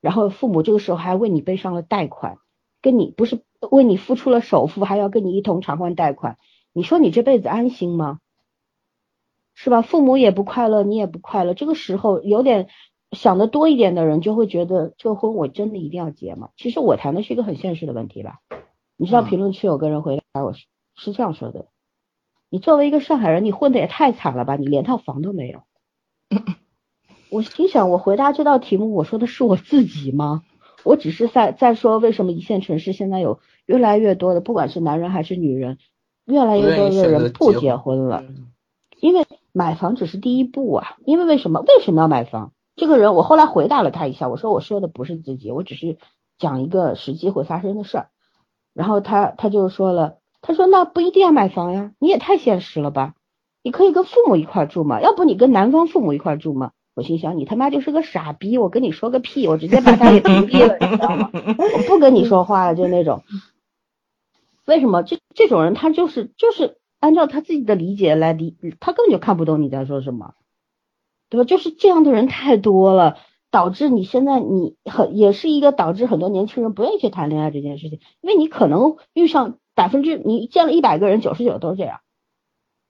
然后父母这个时候还为你背上了贷款。跟你不是为你付出了首付，还要跟你一同偿还贷款，你说你这辈子安心吗？是吧？父母也不快乐，你也不快乐。这个时候有点想的多一点的人，就会觉得这个婚我真的一定要结吗？其实我谈的是一个很现实的问题吧。你知道评论区有个人回答我是是这样说的：你作为一个上海人，你混的也太惨了吧？你连套房都没有。(laughs) 我心想，我回答这道题目，我说的是我自己吗？我只是在在说，为什么一线城市现在有越来越多的，不管是男人还是女人，越来越多的人不结婚了，因为买房只是第一步啊。因为为什么为什么要买房？这个人我后来回答了他一下，我说我说的不是自己，我只是讲一个实际会发生的事儿。然后他他就说了，他说那不一定要买房呀，你也太现实了吧？你可以跟父母一块住嘛，要不你跟男方父母一块住嘛？我心想，你他妈就是个傻逼！我跟你说个屁！我直接把他给屏蔽了，你知道吗？(laughs) 我不跟你说话了，就那种。为什么？这这种人他就是就是按照他自己的理解来理，他根本就看不懂你在说什么，对吧？就是这样的人太多了，导致你现在你很也是一个导致很多年轻人不愿意去谈恋爱这件事情，因为你可能遇上百分之你见了一百个人，九十九都是这样，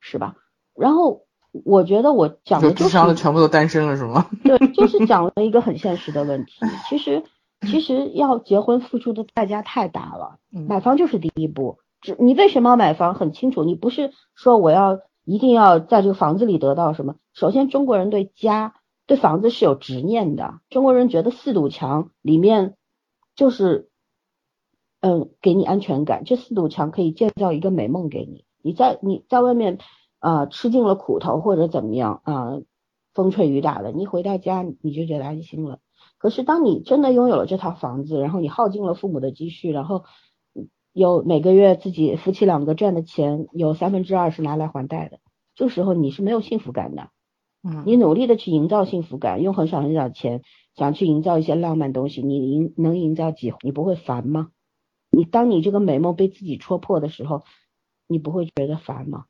是吧？然后。我觉得我讲的智商的全部都单身了是吗？对，就是 (laughs) 讲了一个很现实的问题。其实，其实要结婚付出的代价太大了。买房就是第一步。只你为什么要买房？很清楚，你不是说我要一定要在这个房子里得到什么。首先，中国人对家、对房子是有执念的。中国人觉得四堵墙里面就是，嗯，给你安全感。这四堵墙可以建造一个美梦给你。你在你在外面。啊，吃尽了苦头或者怎么样啊，风吹雨打的，你回到家你就觉得安心了。可是当你真的拥有了这套房子，然后你耗尽了父母的积蓄，然后有每个月自己夫妻两个赚的钱有三分之二是拿来还贷的，这时候你是没有幸福感的。嗯，你努力的去营造幸福感，用很少很少的钱想去营造一些浪漫东西，你营能营造几？你不会烦吗？你当你这个美梦被自己戳破的时候，你不会觉得烦吗？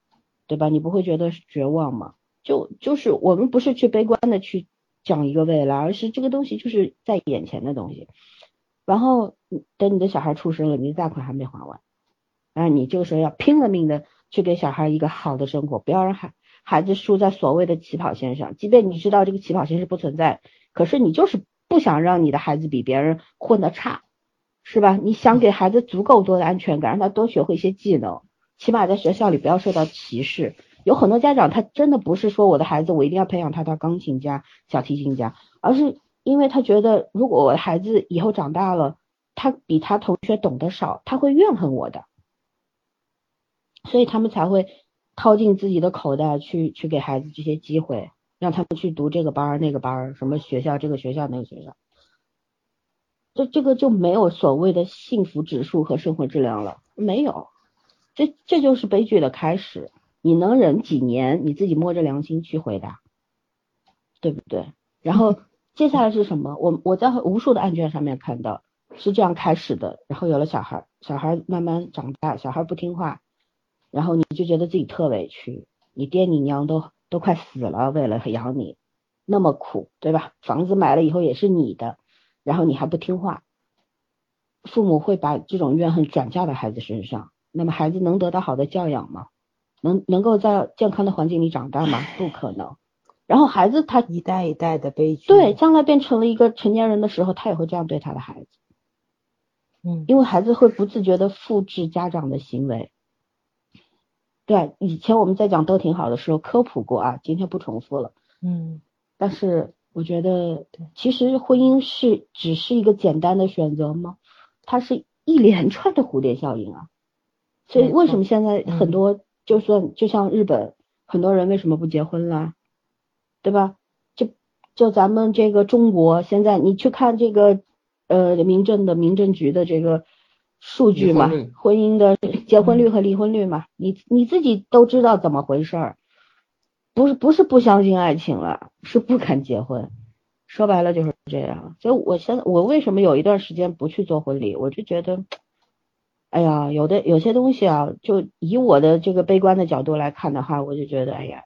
对吧？你不会觉得绝望吗？就就是我们不是去悲观的去讲一个未来，而是这个东西就是在眼前的东西。然后等你的小孩出生了，你的贷款还没还完，啊你这个时候要拼了命的去给小孩一个好的生活，不要让孩孩子输在所谓的起跑线上。即便你知道这个起跑线是不存在，可是你就是不想让你的孩子比别人混得差，是吧？你想给孩子足够多的安全感，让他多学会一些技能。起码在学校里不要受到歧视。有很多家长，他真的不是说我的孩子我一定要培养他当钢琴家、小提琴家，而是因为他觉得如果我的孩子以后长大了，他比他同学懂得少，他会怨恨我的，所以他们才会掏进自己的口袋去去给孩子这些机会，让他们去读这个班儿那个班儿，什么学校这个学校那个学校，这这个就没有所谓的幸福指数和生活质量了，没有。这这就是悲剧的开始。你能忍几年？你自己摸着良心去回答，对不对？然后 (laughs) 接下来是什么？我我在无数的案卷上面看到是这样开始的，然后有了小孩，小孩慢慢长大，小孩不听话，然后你就觉得自己特委屈，你爹你娘都都快死了，为了养你，那么苦，对吧？房子买了以后也是你的，然后你还不听话，父母会把这种怨恨转嫁到孩子身上，那么孩子能得到好的教养吗？能能够在健康的环境里长大吗？不可能。然后孩子他一代一代的悲剧，对，将来变成了一个成年人的时候，他也会这样对他的孩子。嗯，因为孩子会不自觉的复制家长的行为。对，以前我们在讲都挺好的时候科普过啊，今天不重复了。嗯，但是我觉得，其实婚姻是只是一个简单的选择吗？它是一连串的蝴蝶效应啊。所以为什么现在很多，就算就像日本，很多人为什么不结婚啦？对吧？就就咱们这个中国现在，你去看这个呃民政的民政局的这个数据嘛，婚姻的结婚率和离婚率嘛，你你自己都知道怎么回事儿，不是不是不相信爱情了，是不敢结婚，说白了就是这样。所以我现在我为什么有一段时间不去做婚礼，我就觉得，哎呀，有的有些东西啊，就以我的这个悲观的角度来看的话，我就觉得，哎呀，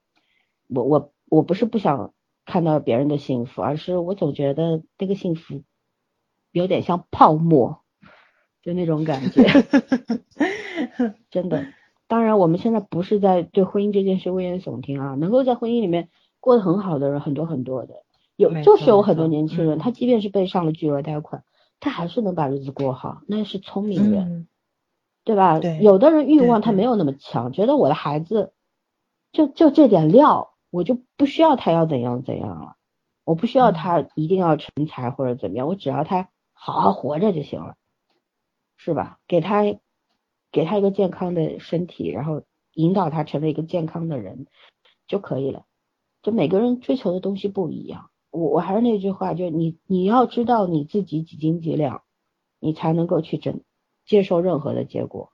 我我。我不是不想看到别人的幸福，而是我总觉得那个幸福有点像泡沫，就那种感觉。(laughs) 真的，当然我们现在不是在对婚姻这件事危言耸听啊，能够在婚姻里面过得很好的人很多很多的，有就是有很多年轻人，他即便是被上了巨额贷款，他还是能把日子过好，那是聪明人，对吧？有的人欲望他没有那么强，觉得我的孩子就就这点料。我就不需要他要怎样怎样了，我不需要他一定要成才或者怎么样，我只要他好好活着就行了，是吧？给他给他一个健康的身体，然后引导他成为一个健康的人就可以了。就每个人追求的东西不一样，我我还是那句话，就你你要知道你自己几斤几两，你才能够去整接受任何的结果。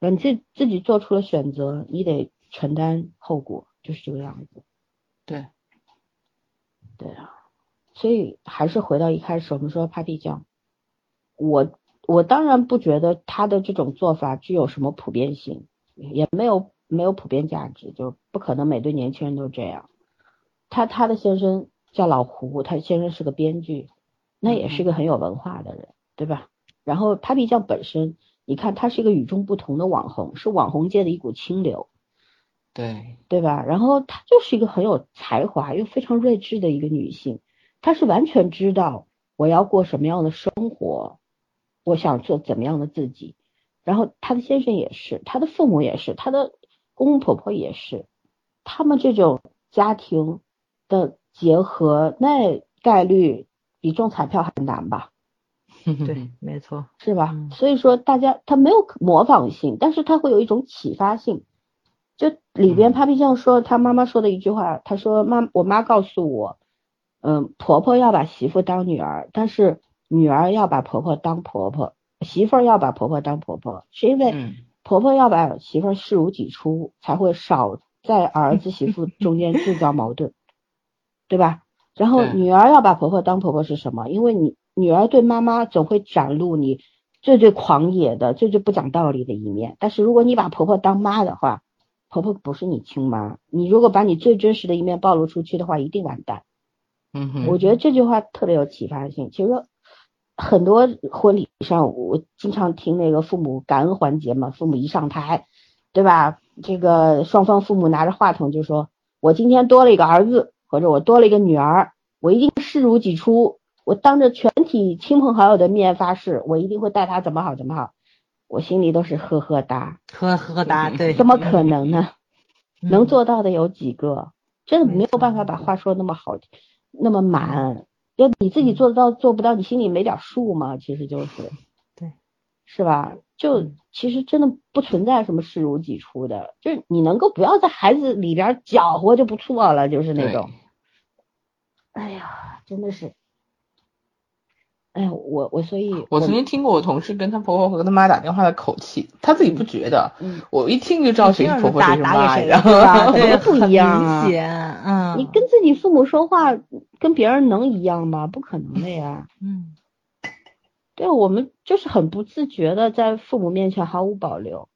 你自自己做出了选择，你得承担后果。就是这个样子，对，对啊，所以还是回到一开始我们说 Papi 酱，我我当然不觉得他的这种做法具有什么普遍性，也没有没有普遍价值，就不可能每对年轻人都这样。他他的先生叫老胡，他先生是个编剧，那也是个很有文化的人，对吧？然后 Papi 酱本身，你看他是一个与众不同的网红，是网红界的一股清流。对对吧？然后她就是一个很有才华又非常睿智的一个女性，她是完全知道我要过什么样的生活，我想做怎么样的自己。然后她的先生也是，她的父母也是，她的公公婆婆也是，他们这种家庭的结合，那概率比中彩票还难吧？对，(laughs) 没错，是吧？所以说大家他没有模仿性，但是他会有一种启发性。就里边，Papi 酱说他妈妈说的一句话，他说妈，我妈告诉我，嗯，婆婆要把媳妇当女儿，但是女儿要把婆婆当婆婆，媳妇儿要把婆婆当婆婆，是因为婆婆要把媳妇儿视如己出，才会少在儿子媳妇中间制造矛盾，对吧？然后女儿要把婆婆当婆婆是什么？因为你女儿对妈妈总会展露你最最狂野的、最最不讲道理的一面，但是如果你把婆婆当妈的话，婆婆不是你亲妈，你如果把你最真实的一面暴露出去的话，一定完蛋。嗯哼，我觉得这句话特别有启发性。其实很多婚礼上，我经常听那个父母感恩环节嘛，父母一上台，对吧？这个双方父母拿着话筒就说：“我今天多了一个儿子，或者我多了一个女儿，我一定视如己出，我当着全体亲朋好友的面发誓，我一定会带他怎么好怎么好。”我心里都是呵呵哒，呵呵哒，对，怎么可能呢？能做到的有几个？真的没有办法把话说那么好，那么满。要你自己做得到做不到，你心里没点数吗？其实就是，对，是吧？就其实真的不存在什么视如己出的，就是你能够不要在孩子里边搅和就不错了，就是那种。哎呀，真的是。哎呀，我我所以，我曾经听过我同事跟他婆婆和跟他妈打电话的口气，他自己不觉得，我一听就知道谁是婆婆谁是妈，然后对不一样啊，嗯，你跟自己父母说话，跟别人能一样吗？不可能的呀，嗯，(laughs) 对，我们就是很不自觉的在父母面前毫无保留，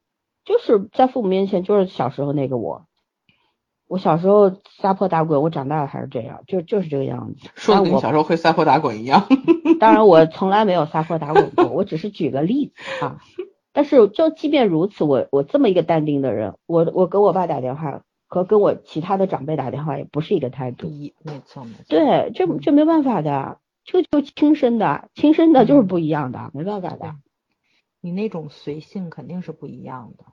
就是在父母面前就是小时候那个我，我小时候撒泼打滚，我长大了还是这样，就就是这个样子。说你小时候会撒泼打滚一样。(laughs) 当然，我从来没有撒泼打滚过，我只是举个例子啊。但是，就即便如此，我我这么一个淡定的人，我我给我爸打电话和跟我其他的长辈打电话也不是一个态度。一，没错没错。对，这这没办法的，这就亲生的，亲生的就是不一样的，没办法的。你那种随性肯定是不一样的。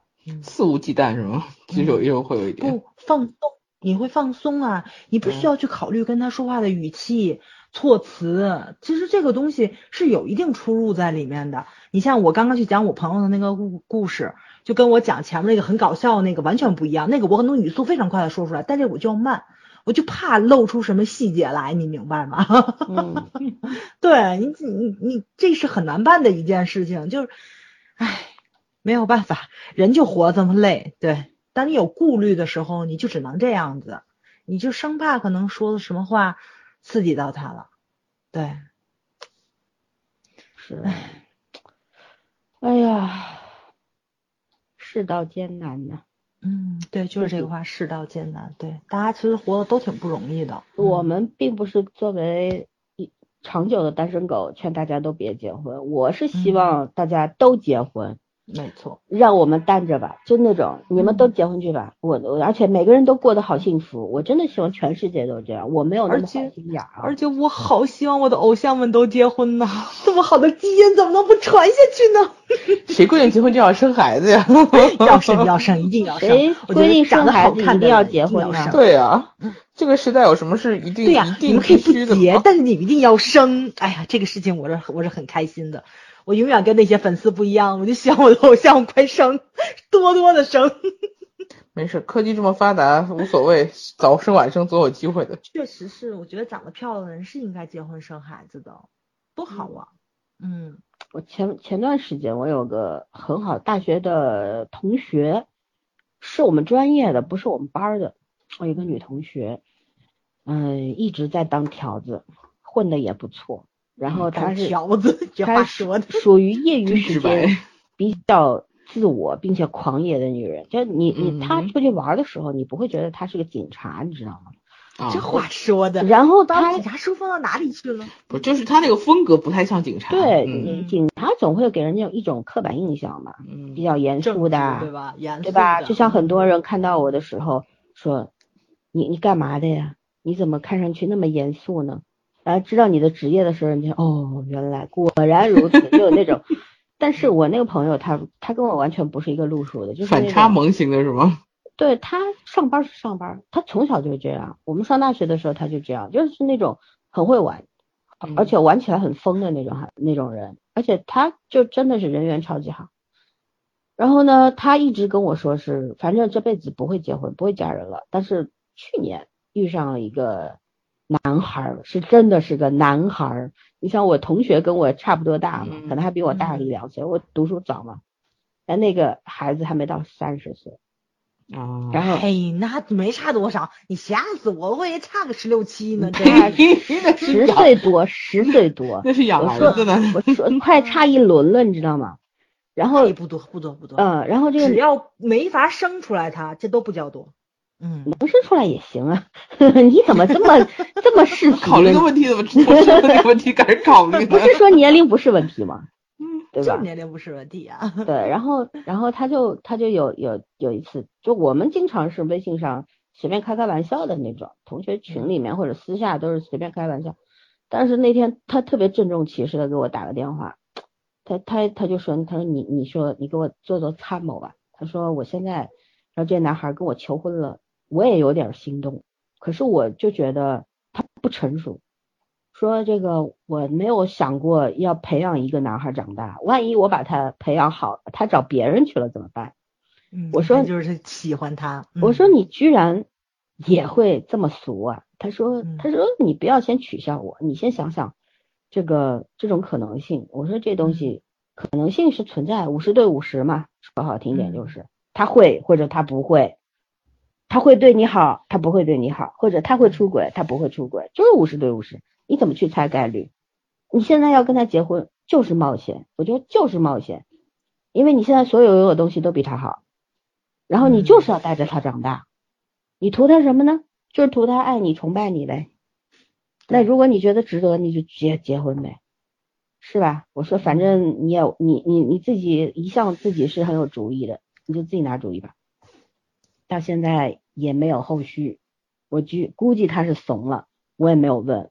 肆无忌惮是吗？其实有时候会有一点不放松，你会放松啊，你不需要去考虑跟他说话的语气、措辞，其实这个东西是有一定出入在里面的。你像我刚刚去讲我朋友的那个故故事，就跟我讲前面那个很搞笑那个完全不一样。那个我可能语速非常快的说出来，但这我就要慢，我就怕露出什么细节来，你明白吗？嗯，(laughs) 对你你你这是很难办的一件事情，就是，唉。没有办法，人就活这么累。对，当你有顾虑的时候，你就只能这样子，你就生怕可能说的什么话刺激到他了。对，是，哎呀，世道艰难呐。嗯，对，就是这个话，世道艰难。对，大家其实活的都挺不容易的。我们并不是作为一长久的单身狗，劝大家都别结婚。我是希望大家都结婚。没错，让我们单着吧，就那种你们都结婚去吧，我我而且每个人都过得好幸福，我真的希望全世界都这样，我没有那么心眼儿，而且我好希望我的偶像们都结婚呐，(laughs) 这么好的基因怎么能不传下去呢？(laughs) 谁规定结婚就要生孩子呀？(laughs) 要生要生一定要生，谁规定生孩子一定要结婚呢？对呀，这个时代有什么是一定对呀？你们可以不结，但是你一定要生。哎呀，这个事情我是我是很开心的。我永远跟那些粉丝不一样，我就希望我的偶像快生，多多的生。(laughs) 没事，科技这么发达，无所谓，早生晚生总有机会的。确实是，我觉得长得漂亮的人是应该结婚生孩子的，多好啊。嗯，我前前段时间我有个很好大学的同学，是我们专业的，不是我们班的。我有个女同学，嗯，一直在当条子，混的也不错。然后他 (laughs) 是条子，她属于业余时间 (laughs) 比较自我并且狂野的女人。就你你他出去玩的时候，你不会觉得他是个警察，你知道吗？这话说的。然后当警察书放到哪里去了？(laughs) 不就是他那个风格不太像警察。对，警察总会给人家一种刻板印象嘛，比较严肃的，对吧？严肃对吧？就像很多人看到我的时候说：“你你干嘛的呀？你怎么看上去那么严肃呢？”然后知道你的职业的时候，你就哦，原来果然如此，就有那种。(laughs) 但是我那个朋友，他他跟我完全不是一个路数的，就是反差萌型的是吗？(laughs) 对他上班是上班，他从小就是这样。我们上大学的时候他就这样，就是那种很会玩，而且玩起来很疯的那种哈那种人。而且他就真的是人缘超级好。然后呢，他一直跟我说是，反正这辈子不会结婚，不会嫁人了。但是去年遇上了一个。男孩是真的是个男孩，你像我同学跟我差不多大嘛，可能还比我大一两岁，我读书早嘛，但那个孩子还没到三十岁，啊，然后嘿，那没差多少，你吓死我，我以为差个十六七呢，(laughs) 差 (laughs) 十岁多，十岁多，(laughs) 那是养儿子呢，我说快差一轮了，你知道吗？然后不多不多不多，嗯，然后这个只要没法生出来，他这都不叫多。嗯，能生出来也行啊。(laughs) 你怎么这么 (laughs) 这么世俗？考虑个问题怎么不是这个问题开始考虑？不是说年龄不是问题吗？嗯，对吧？年龄不是问题啊。对，然后然后他就他就有有有一次，就我们经常是微信上随便开开玩笑的那种，同学群里面或者私下都是随便开玩笑。但是那天他特别郑重其事的给我打个电话，他他他就说，他说你你说你给我做做参谋吧。他说我现在，然后这男孩跟我求婚了。我也有点心动，可是我就觉得他不成熟。说这个我没有想过要培养一个男孩长大，万一我把他培养好，他找别人去了怎么办？嗯，我说就是喜欢他。我说你居然也会这么俗啊？他说他说你不要先取笑我，你先想想这个这种可能性。我说这东西可能性是存在，五十对五十嘛，说好听点就是他会或者他不会。他会对你好，他不会对你好，或者他会出轨，他不会出轨，就是五十对五十。你怎么去猜概率？你现在要跟他结婚就是冒险，我觉得就是冒险，因为你现在所有拥有东西都比他好，然后你就是要带着他长大，你图他什么呢？就是图他爱你、崇拜你呗。那如果你觉得值得，你就结结婚呗，是吧？我说反正你也你你你自己一向自己是很有主意的，你就自己拿主意吧。到现在也没有后续，我估估计他是怂了，我也没有问。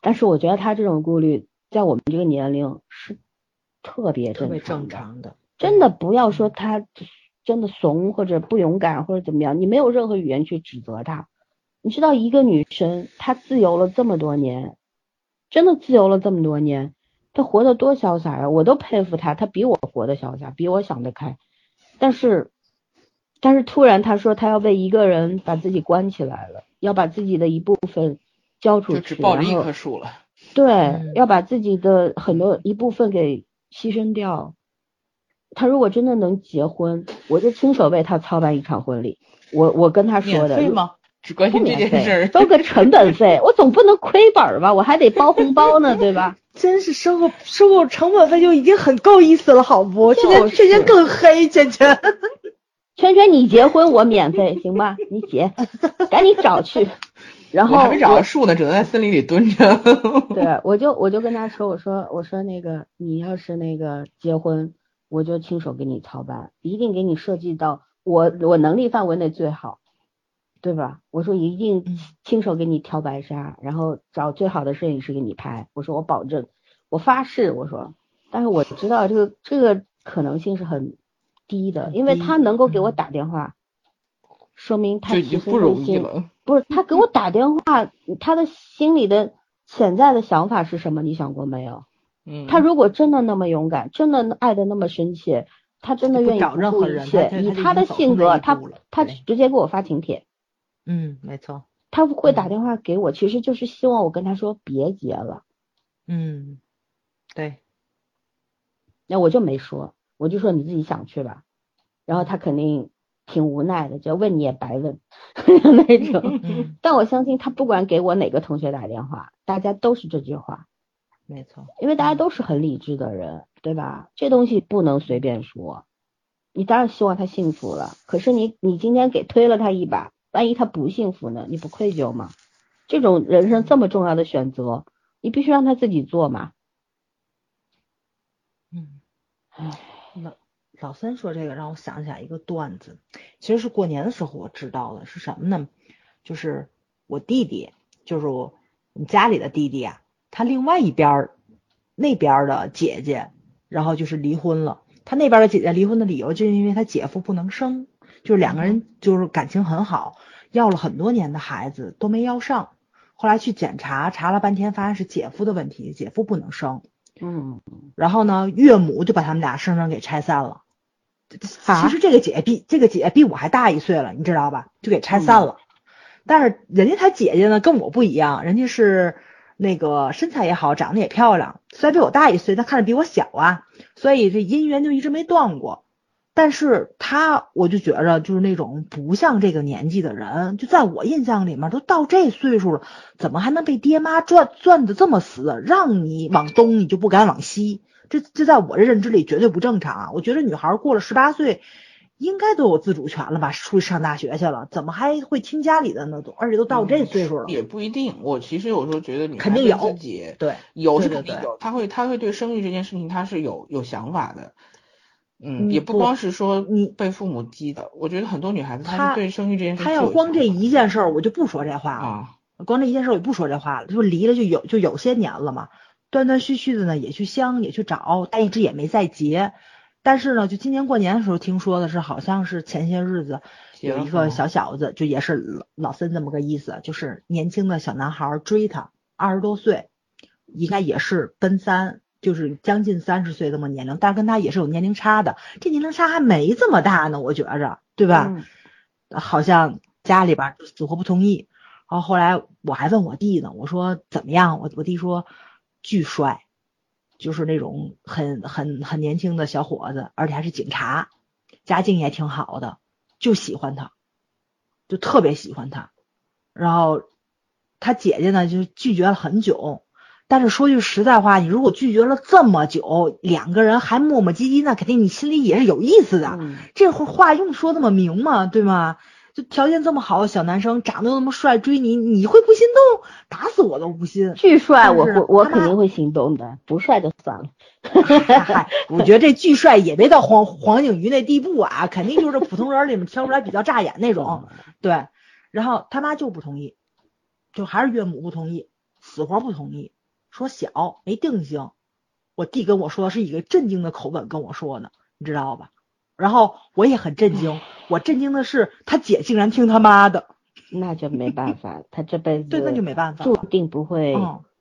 但是我觉得他这种顾虑，在我们这个年龄是特别特别正常的。真的不要说他真的怂或者不勇敢或者怎么样，你没有任何语言去指责他。你知道一个女生她自由了这么多年，真的自由了这么多年，她活得多潇洒呀！我都佩服她，她比我活得潇洒，比我想得开。但是，但是突然他说他要为一个人把自己关起来了，要把自己的一部分。交出去，就只抱着一棵树了。对，要把自己的很多一部分给牺牲掉。他如果真的能结婚，我就亲手为他操办一场婚礼。我我跟他说的。免费吗？只关心这件事。儿，都个成本费，我总不能亏本吧？我还得包红包呢，对吧？(laughs) 真是收个收个成本费就已经很够意思了，好不？现在瞬间更黑，圈圈。圈圈，你结婚我免费，行吧？你结，赶紧找去。(laughs) 然后还没找到树呢，只能在森林里蹲着。对，我就我就跟他说，我说我说那个你要是那个结婚，我就亲手给你操办，一定给你设计到我我能力范围内最好，对吧？我说一定亲手给你挑白纱，然后找最好的摄影师给你拍。我说我保证，我发誓，我说，但是我知道这个这个可能性是很低的，因为他能够给我打电话。说明他其实不容易了。不是他给我打电话，他的心里的潜在的想法是什么？你想过没有？嗯。他如果真的那么勇敢，真的爱的那么深切，他真的愿意不顾一切。以他的性格，他他直接给我发请帖。嗯，没错。他会打电话给我，其实就是希望我跟他说别结了。嗯，对。那我就没说，我就说你自己想去吧。然后他肯定。挺无奈的，就问你也白问 (laughs) 那种。(laughs) 但我相信他不管给我哪个同学打电话，大家都是这句话。没错，因为大家都是很理智的人，对吧？这东西不能随便说。你当然希望他幸福了，可是你你今天给推了他一把，万一他不幸福呢？你不愧疚吗？这种人生这么重要的选择，你必须让他自己做嘛。嗯，唉，那。老三说这个让我想起来一个段子，其实是过年的时候我知道的，是什么呢？就是我弟弟，就是我们家里的弟弟啊，他另外一边那边的姐姐，然后就是离婚了。他那边的姐姐离婚的理由就是因为他姐夫不能生，就是两个人就是感情很好，要了很多年的孩子都没要上，后来去检查查了半天，发现是姐夫的问题，姐夫不能生。嗯，然后呢，岳母就把他们俩生生给拆散了。其实这个姐比这个姐比我还大一岁了，你知道吧？就给拆散了。但是人家他姐姐呢，跟我不一样，人家是那个身材也好，长得也漂亮。虽然比我大一岁，但看着比我小啊，所以这姻缘就一直没断过。但是他，我就觉着就是那种不像这个年纪的人，就在我印象里面，都到这岁数了，怎么还能被爹妈攥攥的这么死？让你往东，你就不敢往西。这这在我这认知里绝对不正常。我觉得女孩过了十八岁，应该都有自主权了吧？出去上大学去了，怎么还会听家里的呢？都而且都到这岁数了。也不一定。我其实有时候觉得你肯定有自己对有是肯定有，他会他会对生育这件事情他是有有想法的。嗯，也不光是说你被父母激的，我觉得很多女孩子她对生育这件事，她要光这一件事儿，我就不说这话了。啊，光这一件事儿我就不说这话了。就离了就有就有些年了嘛。断断续续的呢，也去相，也去找，但一直也没再结。但是呢，就今年过年的时候听说的是，好像是前些日子有一个小小子，就也是老老三这么个意思，就是年轻的小男孩追她，二十多岁，应该也是奔三，就是将近三十岁这么年龄，但是跟他也是有年龄差的，这年龄差还没这么大呢，我觉着，对吧？好像家里边死活不同意。然后后来我还问我弟呢，我说怎么样？我我弟说。巨帅，就是那种很很很年轻的小伙子，而且还是警察，家境也挺好的，就喜欢他，就特别喜欢他。然后他姐姐呢，就拒绝了很久。但是说句实在话，你如果拒绝了这么久，两个人还磨磨唧唧，那肯定你心里也是有意思的。这话用说那么明吗？对吗？就条件这么好的小男生，长得又那么帅，追你，你会不心动？打死我都不信。巨帅，我会，我肯定会心动的。不帅就算了。嗨，(laughs) 我觉得这巨帅也没到黄黄景瑜那地步啊，肯定就是普通人里面挑出来比较扎眼那种。对，然后他妈就不同意，就还是岳母不同意，死活不同意，说小没定性。我弟跟我说的是一个震惊的口吻跟我说的，你知道吧？然后我也很震惊，我震惊的是他姐竟然听他妈的，(laughs) 那就没办法，他这辈子对那就没办法，注定不会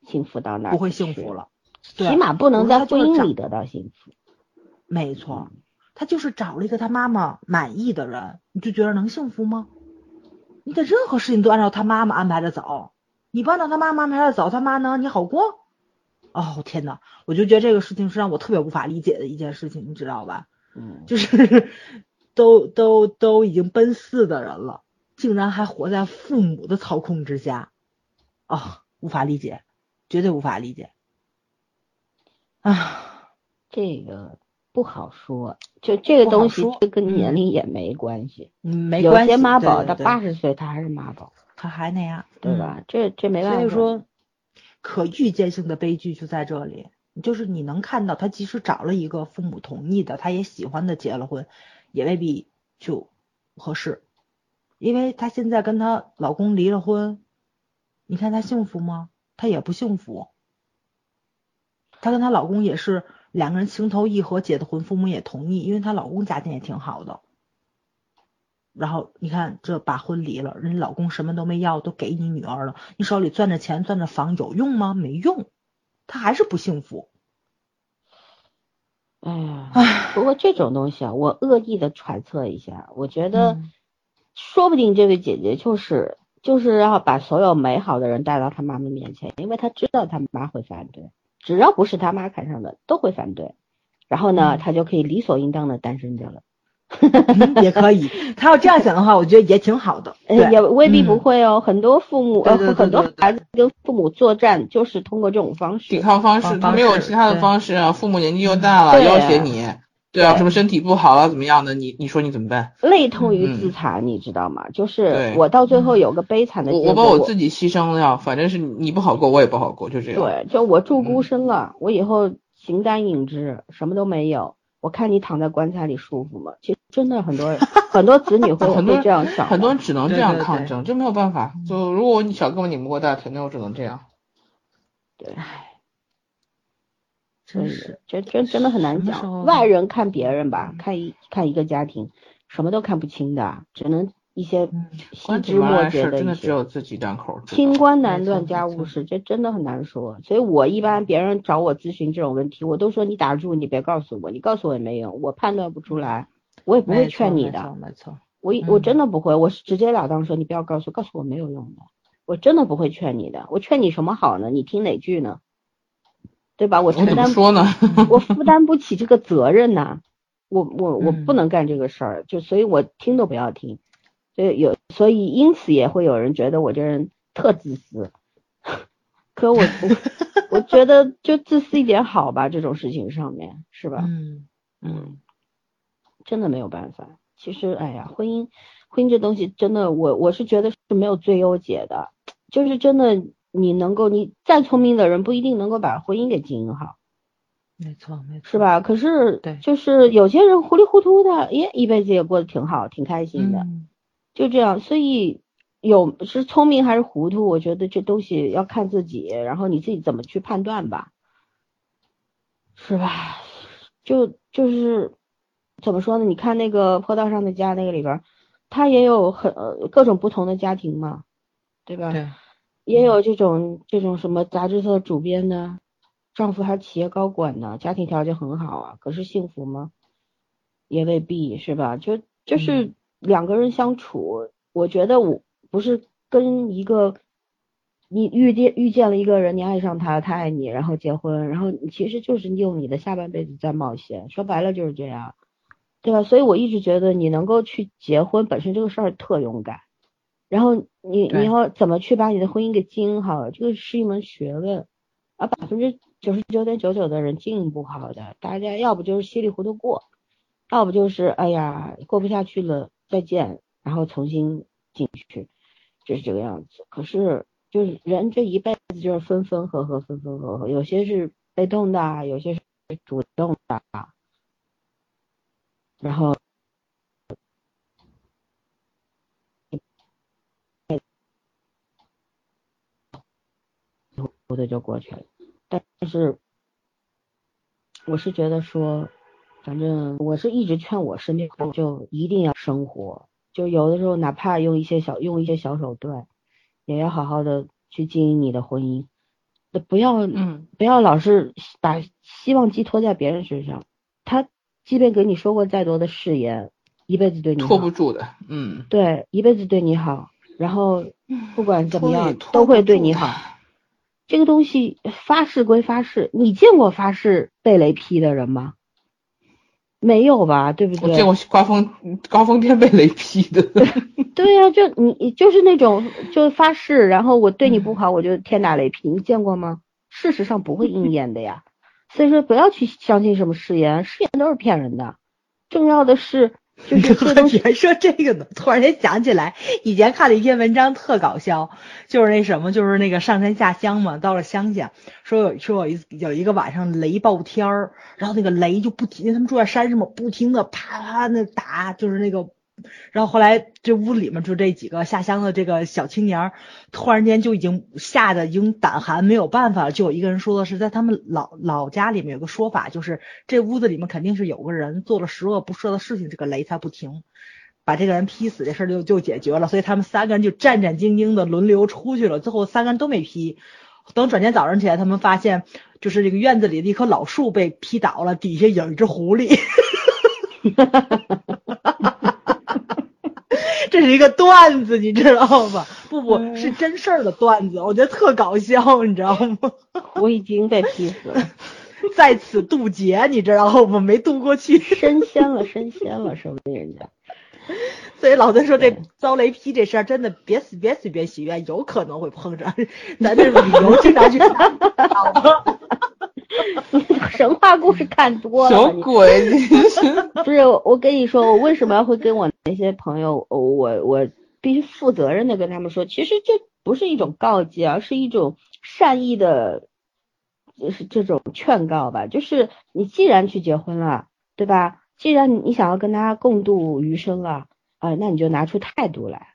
幸福到那，不会幸福了，起码不能在婚姻里得到幸福。没错，他就是找了一个他妈妈满意的人，你就觉得能幸福吗？你的任何事情都按照他妈妈安排着走，你不按照他妈妈安排着走，他妈能让你好过？哦天呐，我就觉得这个事情是让我特别无法理解的一件事情，你知道吧？嗯，就是 (laughs) 都都都已经奔四的人了，竟然还活在父母的操控之下，啊，无法理解，绝对无法理解。啊，这个不好说，就这个东西这跟年龄也没关系，嗯没关系。有些妈宝到八十岁他还是妈宝，他还那样，对吧？这这没办法。所以说，可预见性的悲剧就在这里。就是你能看到，他即使找了一个父母同意的，他也喜欢的结了婚，也未必就合适，因为她现在跟她老公离了婚，你看她幸福吗？她也不幸福。她跟她老公也是两个人情投意合结的婚，父母也同意，因为她老公家境也挺好的。然后你看这把婚离了，人老公什么都没要，都给你女儿了，你手里攥着钱攥着房有用吗？没用。他还是不幸福。哎呀，不过这种东西啊，我恶意的揣测一下，我觉得说不定这位姐姐就是就是要把所有美好的人带到他妈妈面前，因为她知道他妈会反对，只要不是他妈看上的都会反对，然后呢，她就可以理所应当的单身着了。(laughs) 也可以，他要这样想的话，我觉得也挺好的。也未必不会哦，很多父母呃，很多孩子跟父母作战，就是通过这种方式。抵抗方式，他没有其他的方式啊。父母年纪又大了，要挟你，对啊，什么身体不好了怎么样的？你你说你怎么办？类同于自残，你知道吗？就是我到最后有个悲惨的结果，我把我自己牺牲了，反正是你不好过，我也不好过，就这样。对，就我住孤身了，我以后形单影只，什么都没有。我看你躺在棺材里舒服吗？其实真的很多人，很多子女会 (laughs) 会这样想，很多人只能这样抗争，这没有办法。就如果你小哥哥拧不过大腿，那我只能这样。对，真是，真真真的很难讲。外人看别人吧，看一看一个家庭，什么都看不清的，只能。一些细枝末节的，真的只有自己两口。清官难断家务事，这真的很难说。所以我一般别人找我咨询这种问题，我都说你打住，你别告诉我，你告诉我也没用，我判断不出来，我也不会劝你的。没错，我我真的不会，我是直截了当说你不要告诉，告诉我没有用的，我真的不会劝你的。我劝你什么好呢？你听哪句呢？对吧？我承担说呢？我负担不起这个责任呐，我我我不能干这个事儿，就所以我听都不要听。所以有，所以因此也会有人觉得我这人特自私，(laughs) 可我 (laughs) 我觉得就自私一点好吧，这种事情上面是吧？嗯嗯，真的没有办法。其实，哎呀，婚姻婚姻这东西真的，我我是觉得是没有最优解的，就是真的你能够，你再聪明的人不一定能够把婚姻给经营好。没错，没错，是吧？可是，对，就是有些人糊里糊涂的，耶，一辈子也过得挺好，挺开心的。就这样，所以有是聪明还是糊涂，我觉得这东西要看自己，然后你自己怎么去判断吧，是吧？就就是怎么说呢？你看那个坡道上的家那个里边，他也有很各种不同的家庭嘛，对吧？对。也有这种这种什么杂志社主编的，丈夫还是企业高管呢，家庭条件很好啊，可是幸福吗？也未必是吧？就就是。两个人相处，我觉得我不是跟一个你遇见遇见了一个人，你爱上他，他爱你，然后结婚，然后你其实就是用你的下半辈子在冒险，说白了就是这样，对吧？所以我一直觉得你能够去结婚，本身这个事儿特勇敢，然后你你要怎么去把你的婚姻给经营好，这个是一门学问，而百分之九十九点九九的人经营不好的，大家要不就是稀里糊涂过，要不就是哎呀过不下去了。再见，然后重新进去，就是这个样子。可是就是人这一辈子就是分分合合，分分合合，有些是被动的，有些是主动的，然后。的就过去了，但是我是觉得说，反正我是一直劝我身边朋友就一定要生活，就有的时候哪怕用一些小用一些小手段，也要好好的去经营你的婚姻，不要嗯不要老是把希望寄托在别人身上，他即便给你说过再多的誓言，一辈子对你拖不住的，嗯对，一辈子对你好，然后不管怎么样都会对你好。这个东西发誓归发誓，你见过发誓被雷劈的人吗？没有吧，对不对？我见过刮风刮风天被雷劈的。(laughs) 对呀，就你就是那种就发誓，然后我对你不好，我就天打雷劈，你见过吗？事实上不会应验的呀。(laughs) 所以说不要去相信什么誓言，誓言都是骗人的。重要的是。就是你还说这个呢？突然间想起来，以前看了一篇文章，特搞笑，就是那什么，就是那个上山下乡嘛，到了乡下，说有说有一有一个晚上雷暴天儿，然后那个雷就不停，他们住在山上嘛，不停的啪啪那打，就是那个。然后后来这屋子里面就这几个下乡的这个小青年，突然间就已经吓得已经胆寒没有办法了。就有一个人说的是，在他们老老家里面有个说法，就是这屋子里面肯定是有个人做了十恶不赦的事情，这个雷才不停，把这个人劈死这事就就解决了。所以他们三个人就战战兢兢的轮流出去了，最后三个人都没劈。等转天早上起来，他们发现就是这个院子里的一棵老树被劈倒了，底下有一只狐狸。哈，哈哈哈哈哈这是一个段子，你知道吗？(laughs) 不不是真事儿的段子，我觉得特搞笑，你知道吗？(laughs) 我已经被劈死了，(laughs) 在此渡劫，你知道吗？没渡过去，升仙了，升仙了，说不定人家。所以老子说这遭雷劈这事儿，真的别死别随便许愿，有可能会碰上。咱这旅游经常去。(laughs) 神话故事看多了，什么鬼？(laughs) 不是我跟你说，我为什么要会跟我那些朋友，我我必须负责任的跟他们说，其实这不是一种告诫，而是一种善意的，就是这种劝告吧。就是你既然去结婚了，对吧？既然你想要跟他共度余生了，啊，那你就拿出态度来。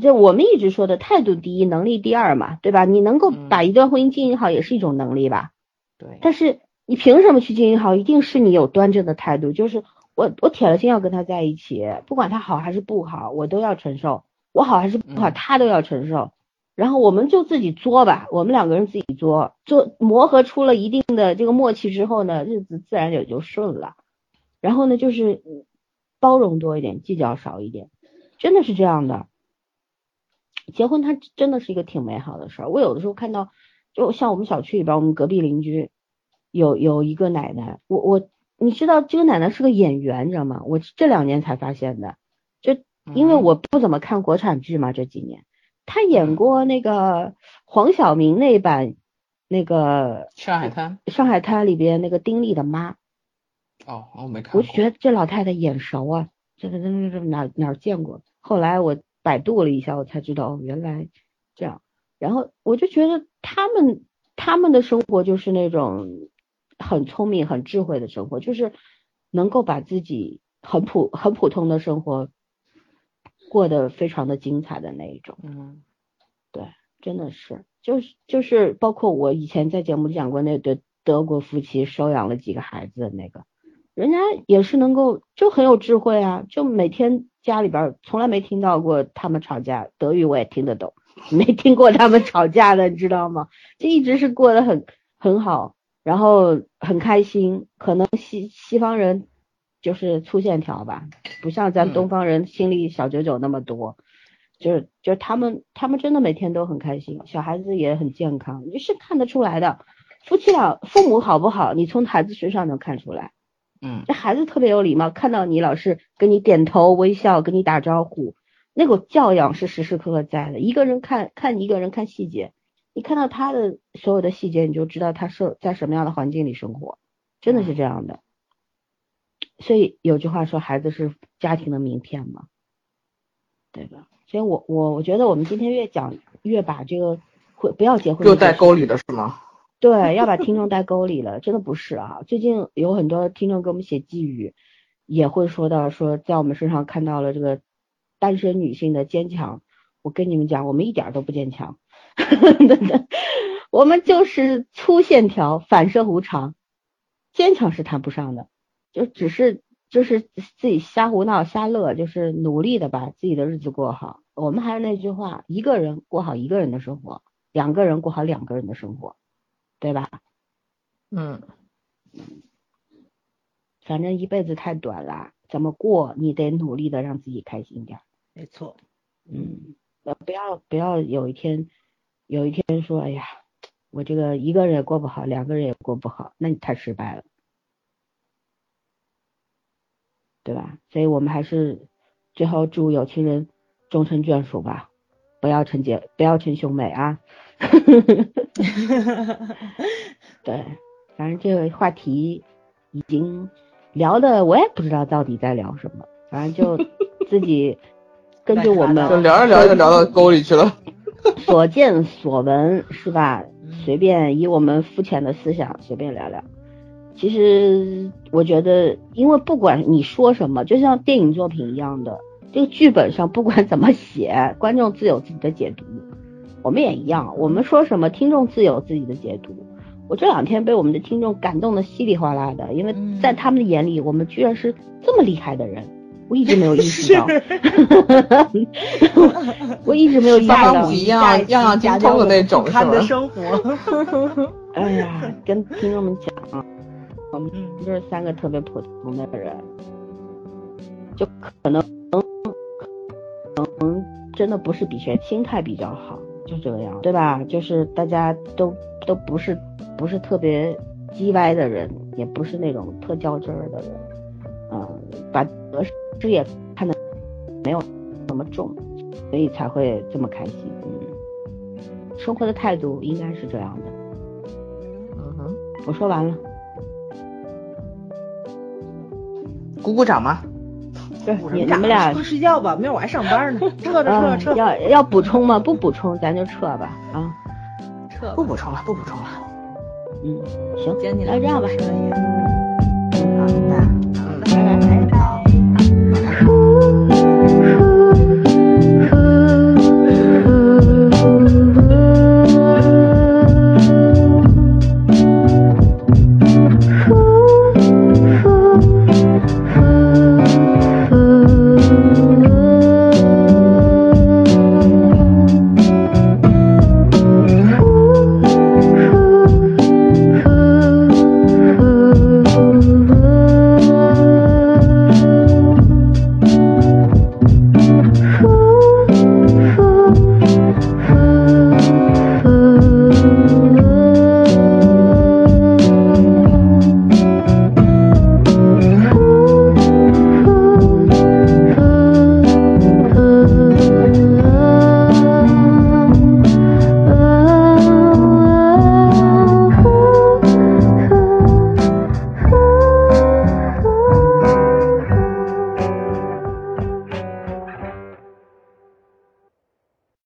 就我们一直说的态度第一，能力第二嘛，对吧？你能够把一段婚姻经营好，也是一种能力吧。对，但是你凭什么去经营好？一定是你有端正的态度，就是我我铁了心要跟他在一起，不管他好还是不好，我都要承受。我好还是不好，他都要承受。然后我们就自己作吧，我们两个人自己作，作磨合出了一定的这个默契之后呢，日子自然也就顺了。然后呢，就是包容多一点，计较少一点，真的是这样的。结婚它真的是一个挺美好的事儿。我有的时候看到。就像我们小区里边，我们隔壁邻居有有一个奶奶，我我你知道这个奶奶是个演员，你知道吗？我这两年才发现的，就因为我不怎么看国产剧嘛，这几年她演过那个黄晓明那版那个上海滩，上海滩里边那个丁力的妈。哦，我没看。我觉得这老太太眼熟啊，这这这这哪哪见过？后来我百度了一下，我才知道哦，原来这样。然后我就觉得他们他们的生活就是那种很聪明、很智慧的生活，就是能够把自己很普很普通的生活过得非常的精彩的那一种。嗯，对，真的是，就是就是包括我以前在节目里讲过那对德国夫妻收养了几个孩子的那个，人家也是能够就很有智慧啊，就每天家里边从来没听到过他们吵架，德语我也听得懂。(laughs) 没听过他们吵架的，你知道吗？就一直是过得很很好，然后很开心。可能西西方人就是粗线条吧，不像咱东方人心里小九九那么多。就是就是他们他们真的每天都很开心，小孩子也很健康，你是看得出来的。夫妻俩父母好不好，你从孩子身上能看出来。嗯，这孩子特别有礼貌，看到你老是跟你点头微笑，跟你打招呼。那个教养是时时刻刻在的，一个人看看一个人看细节，你看到他的所有的细节，你就知道他是在什么样的环境里生活，真的是这样的。所以有句话说，孩子是家庭的名片嘛。对吧？所以我我我觉得我们今天越讲越把这个会不要结婚又带沟里的是吗？(laughs) 对，要把听众带沟里了，真的不是啊。最近有很多听众给我们写寄语，也会说到说在我们身上看到了这个单身女性的坚强。我跟你们讲，我们一点都不坚强，(laughs) 我们就是粗线条，反射弧长，坚强是谈不上的，就只是就是自己瞎胡闹瞎乐，就是努力的把自己的日子过好。我们还是那句话，一个人过好一个人的生活，两个人过好两个人的生活。对吧？嗯，反正一辈子太短了，怎么过你得努力的让自己开心点。没错，嗯，不要不要有一天有一天说，哎呀，我这个一个人也过不好，两个人也过不好，那你太失败了，对吧？所以我们还是最后祝有情人终成眷属吧，不要成姐，不要成兄妹啊。(laughs) 对，反正这个话题已经聊的，我也不知道到底在聊什么，反正就自己根据我们聊着聊着聊到沟里去了，(laughs) 所见所闻是吧？随便以我们肤浅的思想随便聊聊。其实我觉得，因为不管你说什么，就像电影作品一样的，这个剧本上不管怎么写，观众自有自己的解读。我们也一样，我们说什么，听众自有自己的解读。我这两天被我们的听众感动的稀里哗啦的，因为在他们的眼里，我们居然是这么厉害的人，我一直没有意识到。(laughs) 我一直没有意识到。一样样样精通的那种，他的生活。(laughs) 哎呀，跟听众们讲，我们就是三个特别普通的人，就可能可能真的不是比谁心态比较好。就这个样，对吧？就是大家都都不是不是特别叽歪的人，也不是那种特较真儿的人，嗯，把得失也看得没有那么重，所以才会这么开心。嗯，生活的态度应该是这样的。嗯哼，我说完了，鼓鼓掌吗？你你们俩快睡觉吧，明儿我还上班呢。(laughs) 撤撤撤！要要补充吗？不补充，咱就撤吧。啊，撤。不补充了，不补充了。嗯，行，那这样吧。好的，好的，拜拜。Thank you.